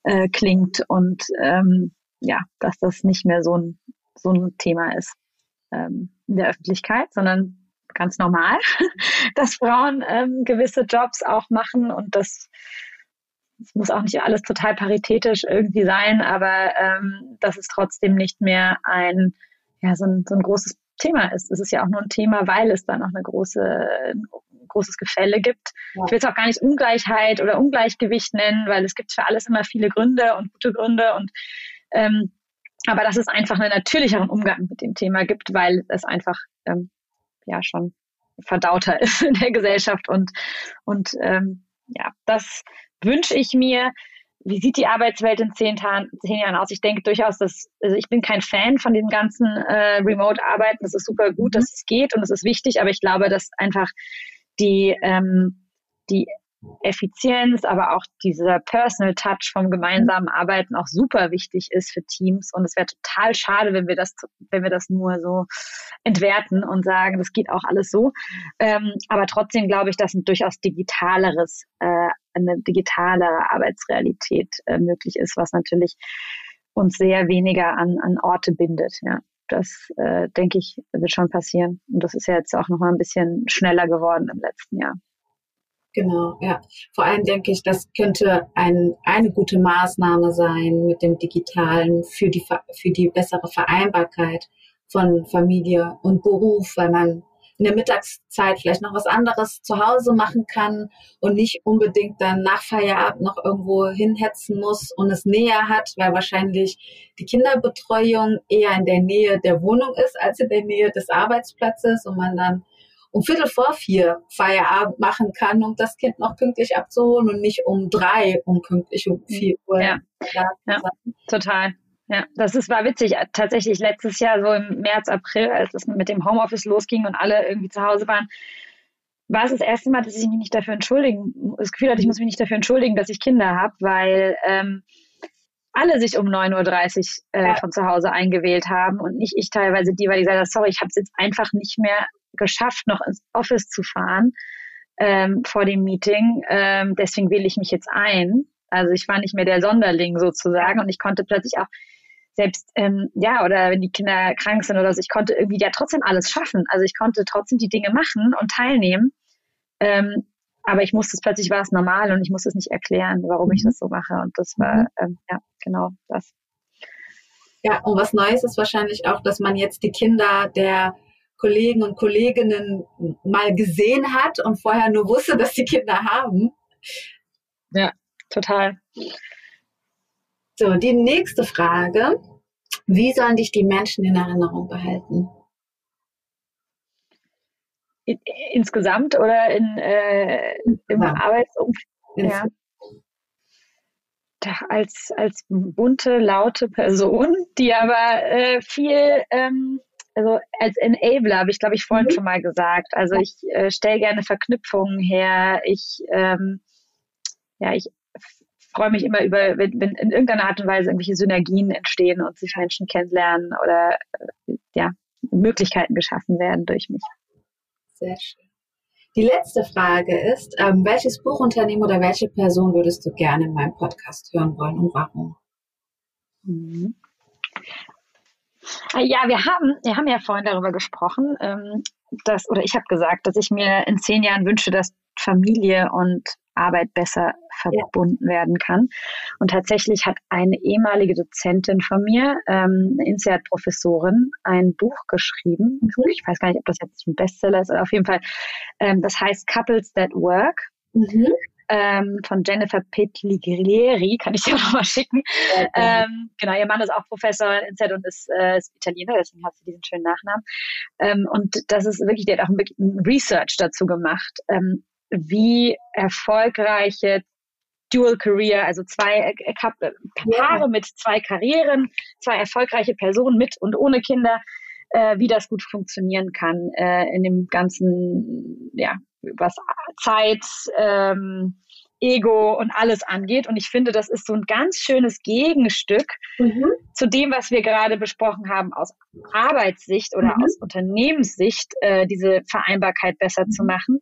äh, klingt und ähm, ja, dass das nicht mehr so ein, so ein Thema ist ähm, in der Öffentlichkeit, sondern ganz normal, dass Frauen ähm, gewisse Jobs auch machen und das es muss auch nicht alles total paritätisch irgendwie sein, aber ähm, dass es trotzdem nicht mehr ein, ja, so ein, so ein großes Thema ist. Es ist ja auch nur ein Thema, weil es da noch eine große, ein großes Gefälle gibt. Ja. Ich will es auch gar nicht Ungleichheit oder Ungleichgewicht nennen, weil es gibt für alles immer viele Gründe und gute Gründe und ähm, aber dass es einfach einen natürlicheren Umgang mit dem Thema gibt, weil es einfach ähm, ja schon verdauter ist in der Gesellschaft und und ähm, ja, das wünsche ich mir wie sieht die Arbeitswelt in zehn, zehn, Jahren aus? Ich denke durchaus, dass, also ich bin kein Fan von den ganzen äh, Remote-Arbeiten. Das ist super gut, mhm. dass es geht und es ist wichtig, aber ich glaube, dass einfach die, ähm, die Effizienz, aber auch dieser Personal Touch vom gemeinsamen Arbeiten auch super wichtig ist für Teams. Und es wäre total schade, wenn wir das, wenn wir das nur so entwerten und sagen, das geht auch alles so. Ähm, aber trotzdem glaube ich, dass ein durchaus digitaleres, äh, eine digitalere Arbeitsrealität äh, möglich ist, was natürlich uns sehr weniger an, an Orte bindet. Ja, das äh, denke ich wird schon passieren. Und das ist ja jetzt auch noch mal ein bisschen schneller geworden im letzten Jahr. Genau, ja. Vor allem denke ich, das könnte ein, eine gute Maßnahme sein mit dem Digitalen für die, für die bessere Vereinbarkeit von Familie und Beruf, weil man in der Mittagszeit vielleicht noch was anderes zu Hause machen kann und nicht unbedingt dann nach Feierabend noch irgendwo hinhetzen muss und es näher hat, weil wahrscheinlich die Kinderbetreuung eher in der Nähe der Wohnung ist als in der Nähe des Arbeitsplatzes und man dann um Viertel vor vier Feierabend machen kann, um das Kind noch pünktlich abzuholen und nicht um drei, um pünktlich um vier Uhr. Ja, ja total. Ja, das ist, war witzig. Tatsächlich letztes Jahr, so im März, April, als es mit dem Homeoffice losging und alle irgendwie zu Hause waren, war es das erste Mal, dass ich mich nicht dafür entschuldigen, das Gefühl hatte, ich muss mich nicht dafür entschuldigen, dass ich Kinder habe, weil ähm, alle sich um 9.30 Uhr äh, ja. von zu Hause eingewählt haben und nicht ich teilweise die, weil ich gesagt habe, sorry, ich habe es jetzt einfach nicht mehr geschafft, noch ins Office zu fahren ähm, vor dem Meeting. Ähm, deswegen wähle ich mich jetzt ein. Also ich war nicht mehr der Sonderling sozusagen und ich konnte plötzlich auch selbst, ähm, ja, oder wenn die Kinder krank sind oder so, ich konnte irgendwie ja trotzdem alles schaffen. Also ich konnte trotzdem die Dinge machen und teilnehmen. Ähm, aber ich musste es plötzlich war es normal und ich musste es nicht erklären, warum ich mhm. das so mache. Und das war, mhm. ähm, ja, genau das. Ja, und was Neues ist wahrscheinlich auch, dass man jetzt die Kinder der Kollegen und Kolleginnen mal gesehen hat und vorher nur wusste, dass die Kinder haben. Ja, total. So, die nächste Frage. Wie sollen dich die Menschen in Erinnerung behalten? in, insgesamt oder in, äh, im Arbeitsumfeld? Ja. Als, als bunte, laute Person, die aber äh, viel, ähm, also als Enabler, habe ich glaube ich vorhin mhm. schon mal gesagt. Also ich äh, stelle gerne Verknüpfungen her. Ich, ähm, ja, ich freue mich immer über, wenn, wenn in irgendeiner Art und Weise irgendwelche Synergien entstehen und sich Menschen kennenlernen oder äh, ja, Möglichkeiten geschaffen werden durch mich. Sehr schön. Die letzte Frage ist, ähm, welches Buchunternehmen oder welche Person würdest du gerne in meinem Podcast hören wollen und warum? Mhm. Ah, ja, wir haben, wir haben ja vorhin darüber gesprochen, ähm, dass, oder ich habe gesagt, dass ich mir in zehn Jahren wünsche, dass Familie und Arbeit besser verbunden ja. werden kann. Und tatsächlich hat eine ehemalige Dozentin von mir, ähm, eine INSEAD-Professorin, ein Buch geschrieben. Mhm. Ich weiß gar nicht, ob das jetzt ein Bestseller ist, aber auf jeden Fall, ähm, das heißt Couples That Work. Mhm. Ähm, von Jennifer Petliglieri, kann ich dir nochmal schicken. Ja, ähm, genau, ihr Mann ist auch Professor in Z und ist, äh, ist Italiener, deswegen hat sie diesen schönen Nachnamen. Ähm, und das ist wirklich, die hat auch ein, ein Research dazu gemacht, wie erfolgreiche Dual Career, also zwei äh Paare mit zwei Karrieren, zwei erfolgreiche Personen mit und ohne Kinder, äh, wie das gut funktionieren kann äh, in dem ganzen, ja, was Zeit, ähm, Ego und alles angeht. Und ich finde, das ist so ein ganz schönes Gegenstück mhm. zu dem, was wir gerade besprochen haben, aus Arbeitssicht oder mhm. aus Unternehmenssicht, äh, diese Vereinbarkeit besser mhm. zu machen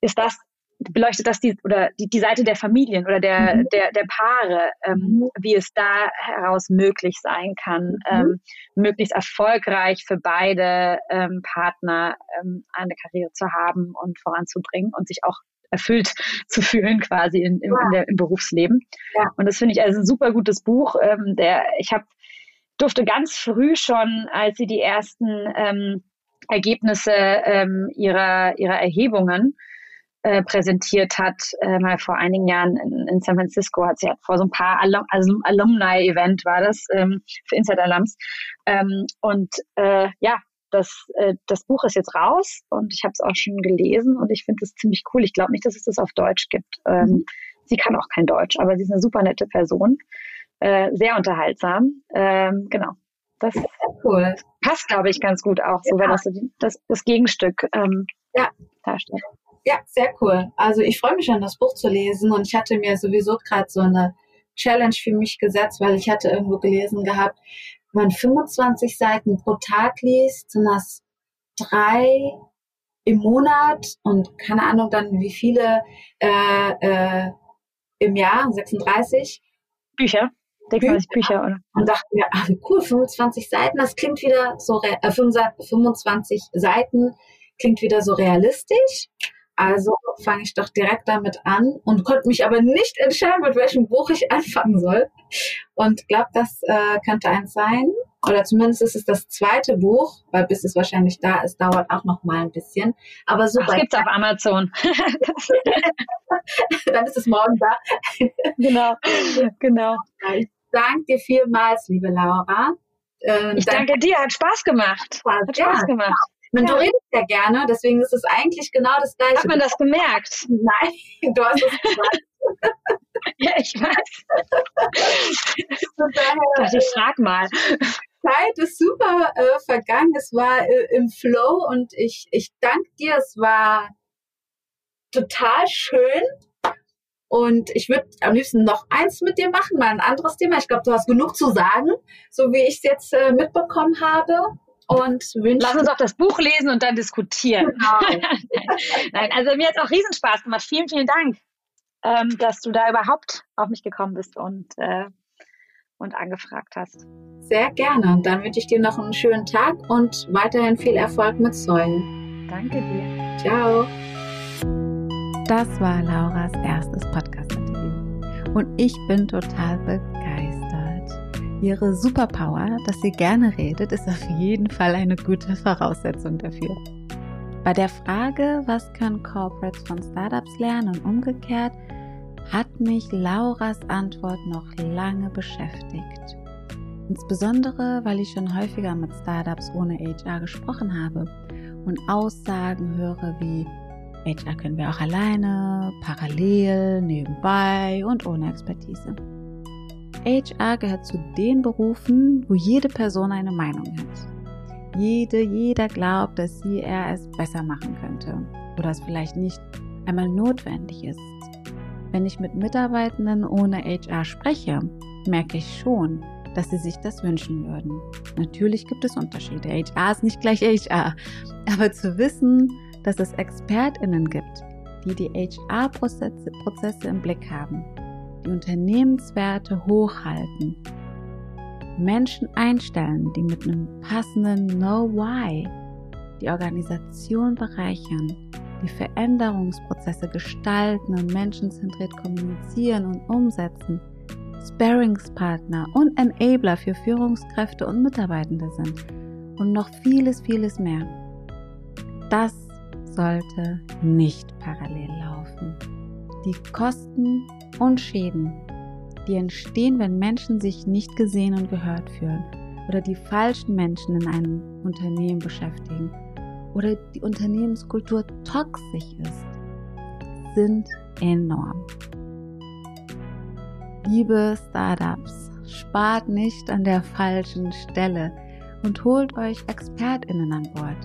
ist das beleuchtet das die oder die, die Seite der Familien oder der mhm. der der Paare, ähm, mhm. wie es da heraus möglich sein kann, mhm. ähm, möglichst erfolgreich für beide ähm, Partner ähm, eine Karriere zu haben und voranzubringen und sich auch erfüllt zu fühlen quasi in, im, ja. in der, im Berufsleben. Ja. Und das finde ich also ein super gutes Buch. Ähm, der ich habe durfte ganz früh schon, als sie die ersten ähm, Ergebnisse ähm, ihrer ihrer Erhebungen äh, präsentiert hat, äh, mal vor einigen Jahren in, in, San Francisco, hat sie hat vor so ein paar Alum, also Alumni-Event war das ähm, für Inside Alums. Ähm, und äh, ja, das, äh, das Buch ist jetzt raus und ich habe es auch schon gelesen und ich finde es ziemlich cool. Ich glaube nicht, dass es das auf Deutsch gibt. Ähm, mhm. Sie kann auch kein Deutsch, aber sie ist eine super nette Person, äh, sehr unterhaltsam. Ähm, genau. Das cool. passt, glaube ich, ganz gut auch, so ja. wenn das so die, das, das Gegenstück ähm, ja. darstellt. Ja, sehr cool. Also ich freue mich schon, das Buch zu lesen und ich hatte mir sowieso gerade so eine Challenge für mich gesetzt, weil ich hatte irgendwo gelesen gehabt, wenn man 25 Seiten pro Tag liest, sind das drei im Monat und keine Ahnung dann wie viele äh, äh, im Jahr, 36 Bücher. 36 Bücher, oder? Und dachte mir, ach, cool, 25 Seiten, das klingt wieder so, äh, 25 Seiten klingt wieder so realistisch. Also fange ich doch direkt damit an und konnte mich aber nicht entscheiden, mit welchem Buch ich anfangen soll. Und glaube, das äh, könnte eins sein. Oder zumindest ist es das zweite Buch, weil bis es wahrscheinlich da ist, dauert auch noch mal ein bisschen. Aber so Ach, gibt's auf Amazon. Dann ist es morgen da. genau, genau. Ich danke dir vielmals, liebe Laura. Äh, ich danke dir, hat Spaß gemacht. Hat Spaß ja, gemacht. Man, ja. Du redest ja gerne, deswegen ist es eigentlich genau das Gleiche. Hat man das gemerkt? Nein, du hast es gesagt. ja, ich weiß. daher, ich frag mal. Zeit ist super äh, vergangen. Es war äh, im Flow und ich, ich danke dir. Es war total schön. Und ich würde am liebsten noch eins mit dir machen, mal ein anderes Thema. Ich glaube, du hast genug zu sagen, so wie ich es jetzt äh, mitbekommen habe und wünsche. Lass uns auch das Buch lesen und dann diskutieren. Genau. Nein, also mir hat es auch Riesenspaß gemacht. Vielen, vielen Dank, ähm, dass du da überhaupt auf mich gekommen bist und, äh, und angefragt hast. Sehr gerne. Und dann wünsche ich dir noch einen schönen Tag und weiterhin viel Erfolg mit Säulen. Danke dir. Ciao. Das war Lauras erstes Podcast-Interview. Und ich bin total begeistert. Ihre Superpower, dass sie gerne redet, ist auf jeden Fall eine gute Voraussetzung dafür. Bei der Frage, was können Corporates von Startups lernen und umgekehrt, hat mich Lauras Antwort noch lange beschäftigt. Insbesondere, weil ich schon häufiger mit Startups ohne HR gesprochen habe und Aussagen höre wie HR können wir auch alleine, parallel, nebenbei und ohne Expertise. HR gehört zu den Berufen, wo jede Person eine Meinung hat. Jede, jeder glaubt, dass sie er es besser machen könnte oder es vielleicht nicht einmal notwendig ist. Wenn ich mit Mitarbeitenden ohne HR spreche, merke ich schon, dass sie sich das wünschen würden. Natürlich gibt es Unterschiede. HR ist nicht gleich HR. Aber zu wissen, dass es ExpertInnen gibt, die die HR-Prozesse im Blick haben, die Unternehmenswerte hochhalten, Menschen einstellen, die mit einem passenden Know Why die Organisation bereichern, die Veränderungsprozesse gestalten und menschenzentriert kommunizieren und umsetzen, Sparringspartner und Enabler für Führungskräfte und Mitarbeitende sind und noch vieles, vieles mehr. Das sollte nicht parallel laufen. Die Kosten und Schäden, die entstehen, wenn Menschen sich nicht gesehen und gehört fühlen oder die falschen Menschen in einem Unternehmen beschäftigen oder die Unternehmenskultur toxisch ist, sind enorm. Liebe Startups, spart nicht an der falschen Stelle und holt euch ExpertInnen an Bord.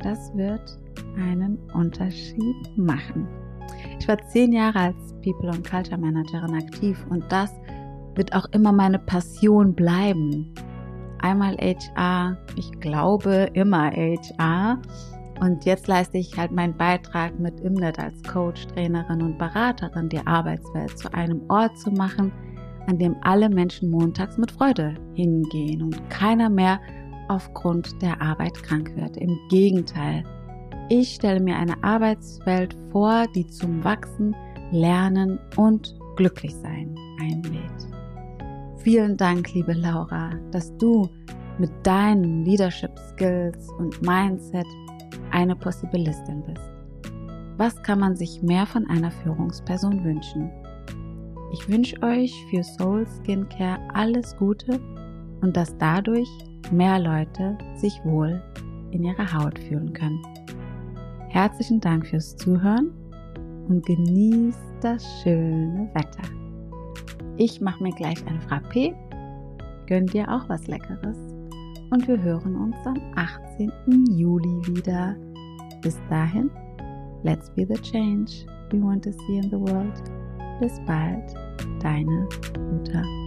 Das wird einen Unterschied machen. Ich war zehn Jahre als People und Culture Managerin aktiv und das wird auch immer meine Passion bleiben. Einmal HR, ich glaube immer HR. Und jetzt leiste ich halt meinen Beitrag mit Imnet als Coach, Trainerin und Beraterin, die Arbeitswelt zu einem Ort zu machen, an dem alle Menschen montags mit Freude hingehen und keiner mehr aufgrund der Arbeit krank wird. Im Gegenteil, ich stelle mir eine Arbeitswelt vor, die zum Wachsen, Lernen und Glücklichsein einlädt. Vielen Dank, liebe Laura, dass du mit deinen Leadership Skills und Mindset eine Possibilistin bist. Was kann man sich mehr von einer Führungsperson wünschen? Ich wünsche euch für Soul Skincare alles Gute und dass dadurch mehr Leute sich wohl in ihrer Haut fühlen können. Herzlichen Dank fürs Zuhören und genießt das schöne Wetter. Ich mache mir gleich ein Frappé, gönn dir auch was Leckeres und wir hören uns am 18. Juli wieder. Bis dahin, let's be the change we want to see in the world. Bis bald, deine Uta.